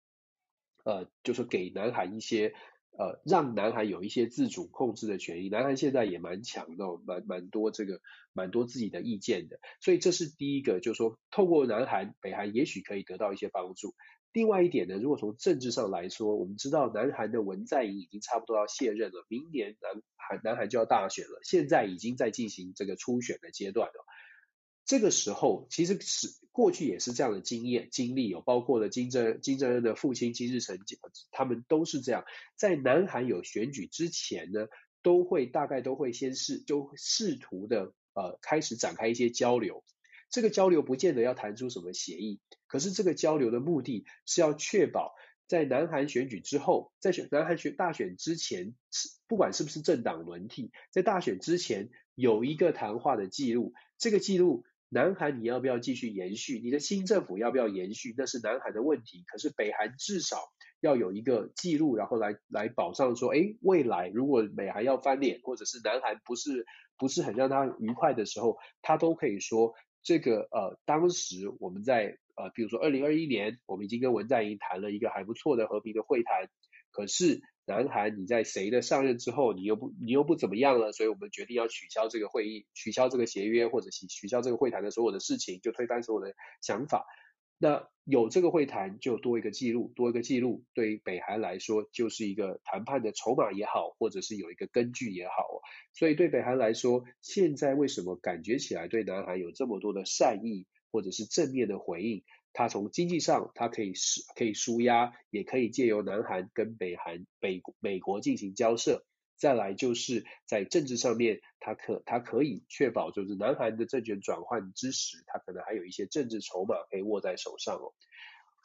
呃就是给南韩一些。呃，让南韩有一些自主控制的权益。南韩现在也蛮强的，蛮蛮多这个蛮多自己的意见的。所以这是第一个，就是说透过南韩，北韩也许可以得到一些帮助。另外一点呢，如果从政治上来说，我们知道南韩的文在寅已经差不多要卸任了，明年南韩南韩就要大选了，现在已经在进行这个初选的阶段了。这个时候，其实是过去也是这样的经验经历有，包括了金正金正恩的父亲金日成，他们都是这样，在南韩有选举之前呢，都会大概都会先试就试图的呃开始展开一些交流，这个交流不见得要谈出什么协议，可是这个交流的目的是要确保在南韩选举之后，在选南韩选大选之前，不管是不是政党轮替，在大选之前有一个谈话的记录，这个记录。南韩你要不要继续延续？你的新政府要不要延续？那是南韩的问题。可是北韩至少要有一个记录，然后来来保障说，诶，未来如果美韩要翻脸，或者是南韩不是不是很让他愉快的时候，他都可以说这个呃，当时我们在呃，比如说二零二一年，我们已经跟文在寅谈了一个还不错的和平的会谈，可是。南韩，你在谁的上任之后，你又不你又不怎么样了，所以我们决定要取消这个会议，取消这个协约，或者取取消这个会谈的所有的事情，就推翻所有的想法。那有这个会谈，就多一个记录，多一个记录，对于北韩来说，就是一个谈判的筹码也好，或者是有一个根据也好。所以对北韩来说，现在为什么感觉起来对南韩有这么多的善意，或者是正面的回应？他从经济上，他可以施可以纾压，也可以借由南韩跟北韩北美国进行交涉。再来就是在政治上面，他可他可以确保就是南韩的政权转换之时，他可能还有一些政治筹码可以握在手上哦。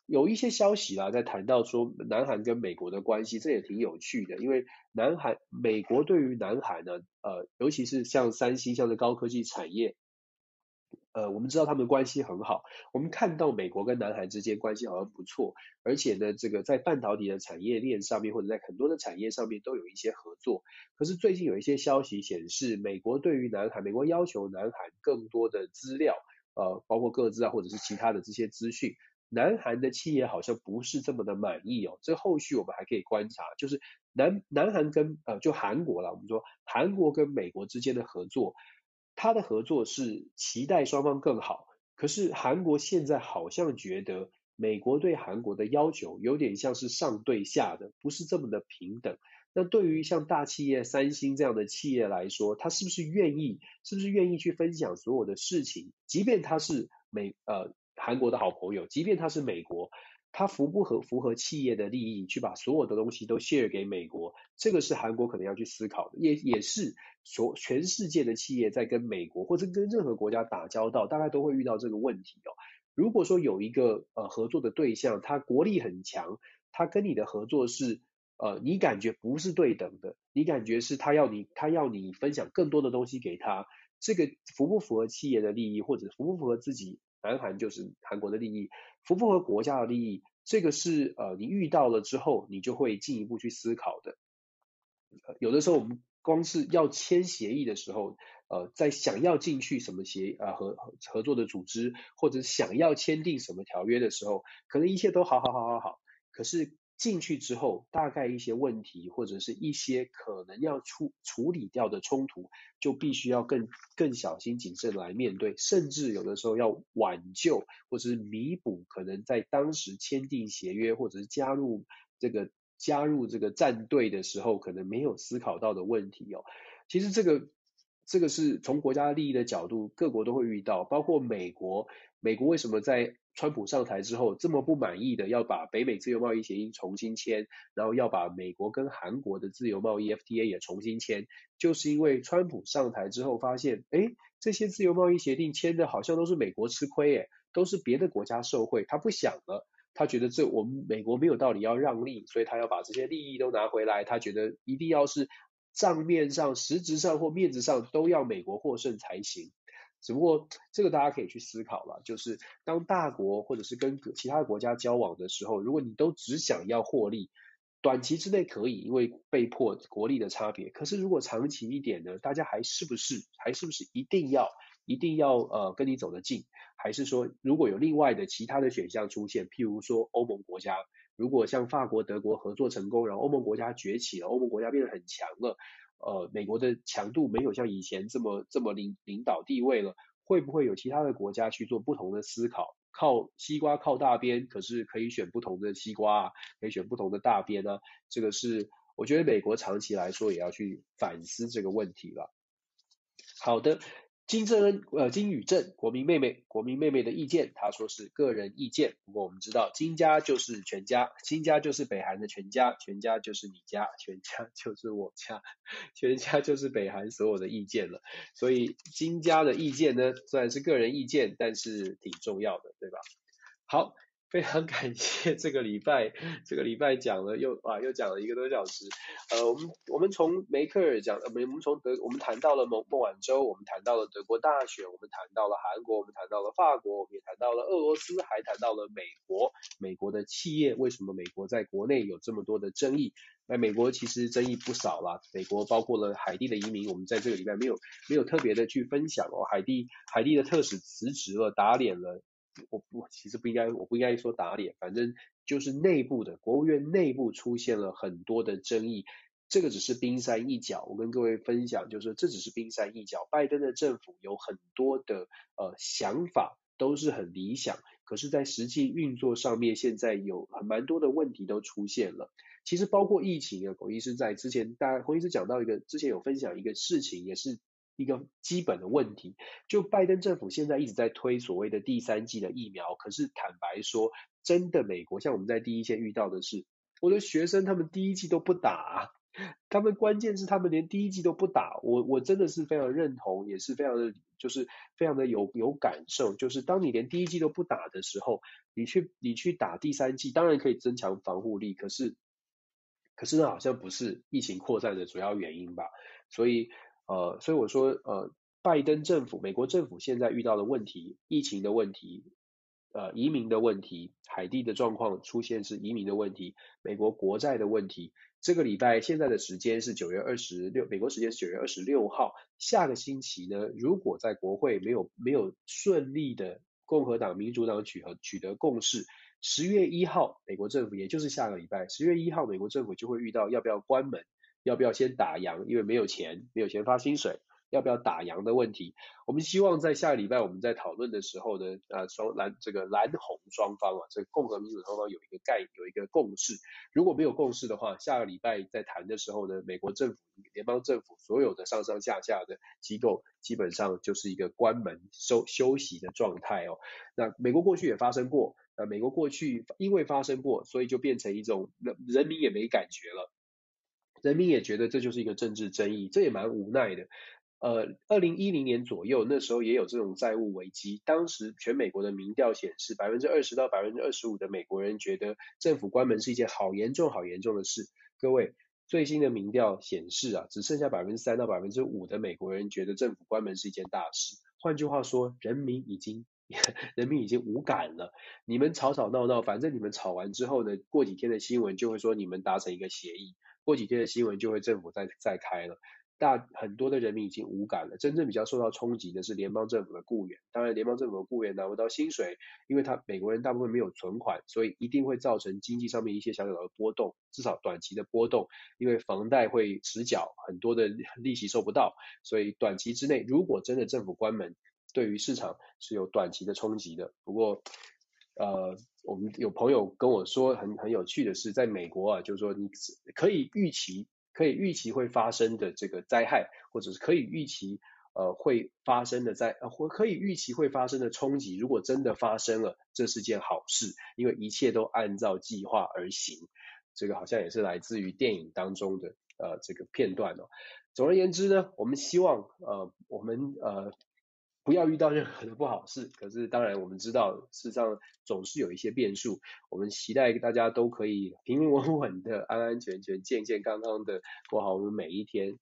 有一些消息啦，在谈到说南韩跟美国的关系，这也挺有趣的，因为南韩美国对于南韩呢，呃，尤其是像三星像是高科技产业。呃，我们知道他们关系很好，我们看到美国跟南韩之间关系好像不错，而且呢，这个在半导体的产业链上面，或者在很多的产业上面都有一些合作。可是最近有一些消息显示，美国对于南韩，美国要求南韩更多的资料，呃，包括各自啊，或者是其他的这些资讯，南韩的企业好像不是这么的满意哦。这后续我们还可以观察，就是南南韩跟呃就韩国啦，我们说韩国跟美国之间的合作。他的合作是期待双方更好，可是韩国现在好像觉得美国对韩国的要求有点像是上对下的，不是这么的平等。那对于像大企业三星这样的企业来说，他是不是愿意，是不是愿意去分享所有的事情？即便他是美呃韩国的好朋友，即便他是美国。它符不合符合企业的利益，去把所有的东西都 share 给美国，这个是韩国可能要去思考的，也也是所全世界的企业在跟美国或者跟任何国家打交道，大概都会遇到这个问题哦。如果说有一个呃合作的对象，他国力很强，他跟你的合作是呃你感觉不是对等的，你感觉是他要你他要你分享更多的东西给他，这个符不符合企业的利益，或者符不符合自己？南韩就是韩国的利益，符不符合国家的利益，这个是呃你遇到了之后，你就会进一步去思考的。有的时候我们光是要签协议的时候，呃，在想要进去什么协啊合合作的组织，或者想要签订什么条约的时候，可能一切都好好好好好，可是。进去之后，大概一些问题或者是一些可能要处处理掉的冲突，就必须要更更小心谨慎来面对，甚至有的时候要挽救或者是弥补可能在当时签订协约或者是加入这个加入这个战队的时候可能没有思考到的问题哦。其实这个这个是从国家利益的角度，各国都会遇到，包括美国，美国为什么在川普上台之后，这么不满意的要把北美自由贸易协议重新签，然后要把美国跟韩国的自由贸易 FTA 也重新签，就是因为川普上台之后发现，哎，这些自由贸易协定签的好像都是美国吃亏，哎，都是别的国家受惠，他不想了，他觉得这我们美国没有道理要让利，所以他要把这些利益都拿回来，他觉得一定要是账面上、实质上或面子上都要美国获胜才行。只不过这个大家可以去思考了，就是当大国或者是跟其他国家交往的时候，如果你都只想要获利，短期之内可以，因为被迫国力的差别。可是如果长期一点呢，大家还是不是还是不是一定要一定要呃跟你走得近，还是说如果有另外的其他的选项出现，譬如说欧盟国家，如果像法国、德国合作成功，然后欧盟国家崛起了，欧盟国家变得很强了。呃，美国的强度没有像以前这么这么领领导地位了，会不会有其他的国家去做不同的思考？靠西瓜靠大边，可是可以选不同的西瓜啊，可以选不同的大边呢？这个是我觉得美国长期来说也要去反思这个问题了。好的。金正恩，呃，金宇正，国民妹妹，国民妹妹的意见，他说是个人意见。不过我们知道，金家就是全家，金家就是北韩的全家，全家就是你家，全家就是我家，全家就是北韩所有的意见了。所以金家的意见呢，虽然是个人意见，但是挺重要的，对吧？好。非常感谢这个礼拜，这个礼拜讲了又啊又讲了一个多小时。呃，我们我们从梅克尔讲，呃，我们我们从德我们谈到了孟孟晚舟，我们谈到了德国大选，我们谈到了韩国，我们谈到了法国，我们也谈到了俄罗斯，还谈到了美国。美国的企业为什么美国在国内有这么多的争议？那美国其实争议不少啦，美国包括了海地的移民，我们在这个礼拜没有没有特别的去分享哦。海地海地的特使辞职了，打脸了。我不，其实不应该，我不应该说打脸，反正就是内部的国务院内部出现了很多的争议，这个只是冰山一角。我跟各位分享，就是说这只是冰山一角。拜登的政府有很多的呃想法，都是很理想，可是，在实际运作上面，现在有很蛮多的问题都出现了。其实包括疫情啊，孔医师在之前，大家孔医师讲到一个，之前有分享一个事情，也是。一个基本的问题，就拜登政府现在一直在推所谓的第三剂的疫苗，可是坦白说，真的美国像我们在第一线遇到的是，我的学生他们第一剂都不打，他们关键是他们连第一剂都不打，我我真的是非常认同，也是非常的，就是非常的有有感受，就是当你连第一剂都不打的时候，你去你去打第三剂，当然可以增强防护力，可是可是那好像不是疫情扩散的主要原因吧？所以呃，所以我说呃，拜登政府、美国政府现在遇到的问题，疫情的问题。呃，移民的问题，海地的状况出现是移民的问题，美国国债的问题。这个礼拜现在的时间是九月二十六，美国时间是九月二十六号。下个星期呢，如果在国会没有没有顺利的共和党、民主党取和取得共识，十月一号，美国政府也就是下个礼拜，十月一号，美国政府就会遇到要不要关门，要不要先打烊，因为没有钱，没有钱发薪水。要不要打烊的问题，我们希望在下个礼拜我们在讨论的时候呢，呃，双蓝这个蓝红双方啊，这个共和民主双方有一个概有一个共识。如果没有共识的话，下个礼拜在谈的时候呢，美国政府、联邦政府所有的上上下下的机构基本上就是一个关门休休息的状态哦。那美国过去也发生过，呃，美国过去因为发生过，所以就变成一种人人民也没感觉了，人民也觉得这就是一个政治争议，这也蛮无奈的。呃，二零一零年左右，那时候也有这种债务危机。当时全美国的民调显示，百分之二十到百分之二十五的美国人觉得政府关门是一件好严重、好严重的事。各位，最新的民调显示啊，只剩下百分之三到百分之五的美国人觉得政府关门是一件大事。换句话说，人民已经 人民已经无感了。你们吵吵闹闹，反正你们吵完之后呢，过几天的新闻就会说你们达成一个协议，过几天的新闻就会政府再再开了。大很多的人民已经无感了，真正比较受到冲击的是联邦政府的雇员。当然，联邦政府的雇员拿不到薪水，因为他美国人大部分没有存款，所以一定会造成经济上面一些小小的波动，至少短期的波动。因为房贷会迟缴，很多的利息收不到，所以短期之内，如果真的政府关门，对于市场是有短期的冲击的。不过，呃，我们有朋友跟我说很很有趣的是，在美国啊，就是说你可以预期。可以预期会发生的这个灾害，或者是可以预期呃会发生的灾，或可以预期会发生的冲击，如果真的发生了，这是件好事，因为一切都按照计划而行。这个好像也是来自于电影当中的呃这个片段哦。总而言之呢，我们希望呃我们呃。不要遇到任何的不好事。可是当然我们知道，事实上总是有一些变数。我们期待大家都可以平平稳稳的、安安全全、健健康康的过好我们每一天。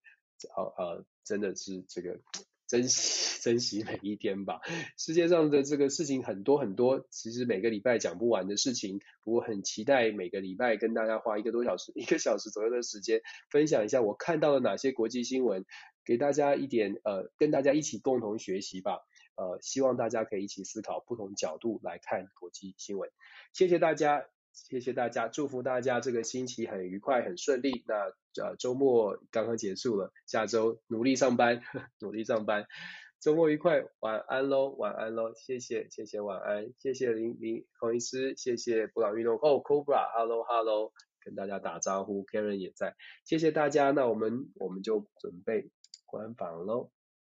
好呃，真的是这个 珍惜 珍惜每一天吧。世界上的这个事情很多很多，其实每个礼拜讲不完的事情。我很期待每个礼拜跟大家花一个多小时、一个小时左右的时间，分享一下我看到了哪些国际新闻。给大家一点呃，跟大家一起共同学习吧。呃，希望大家可以一起思考不同角度来看国际新闻。谢谢大家，谢谢大家，祝福大家这个星期很愉快、很顺利。那呃周末刚刚结束了，下周努力上班，努力上班。周末愉快，晚安喽，晚安喽，谢谢，谢谢，晚安，谢谢林林孔医师，谢谢布朗运动哦，Cobra，Hello Hello，跟大家打招呼，Karen 也在，谢谢大家。那我们我们就准备。关房喽。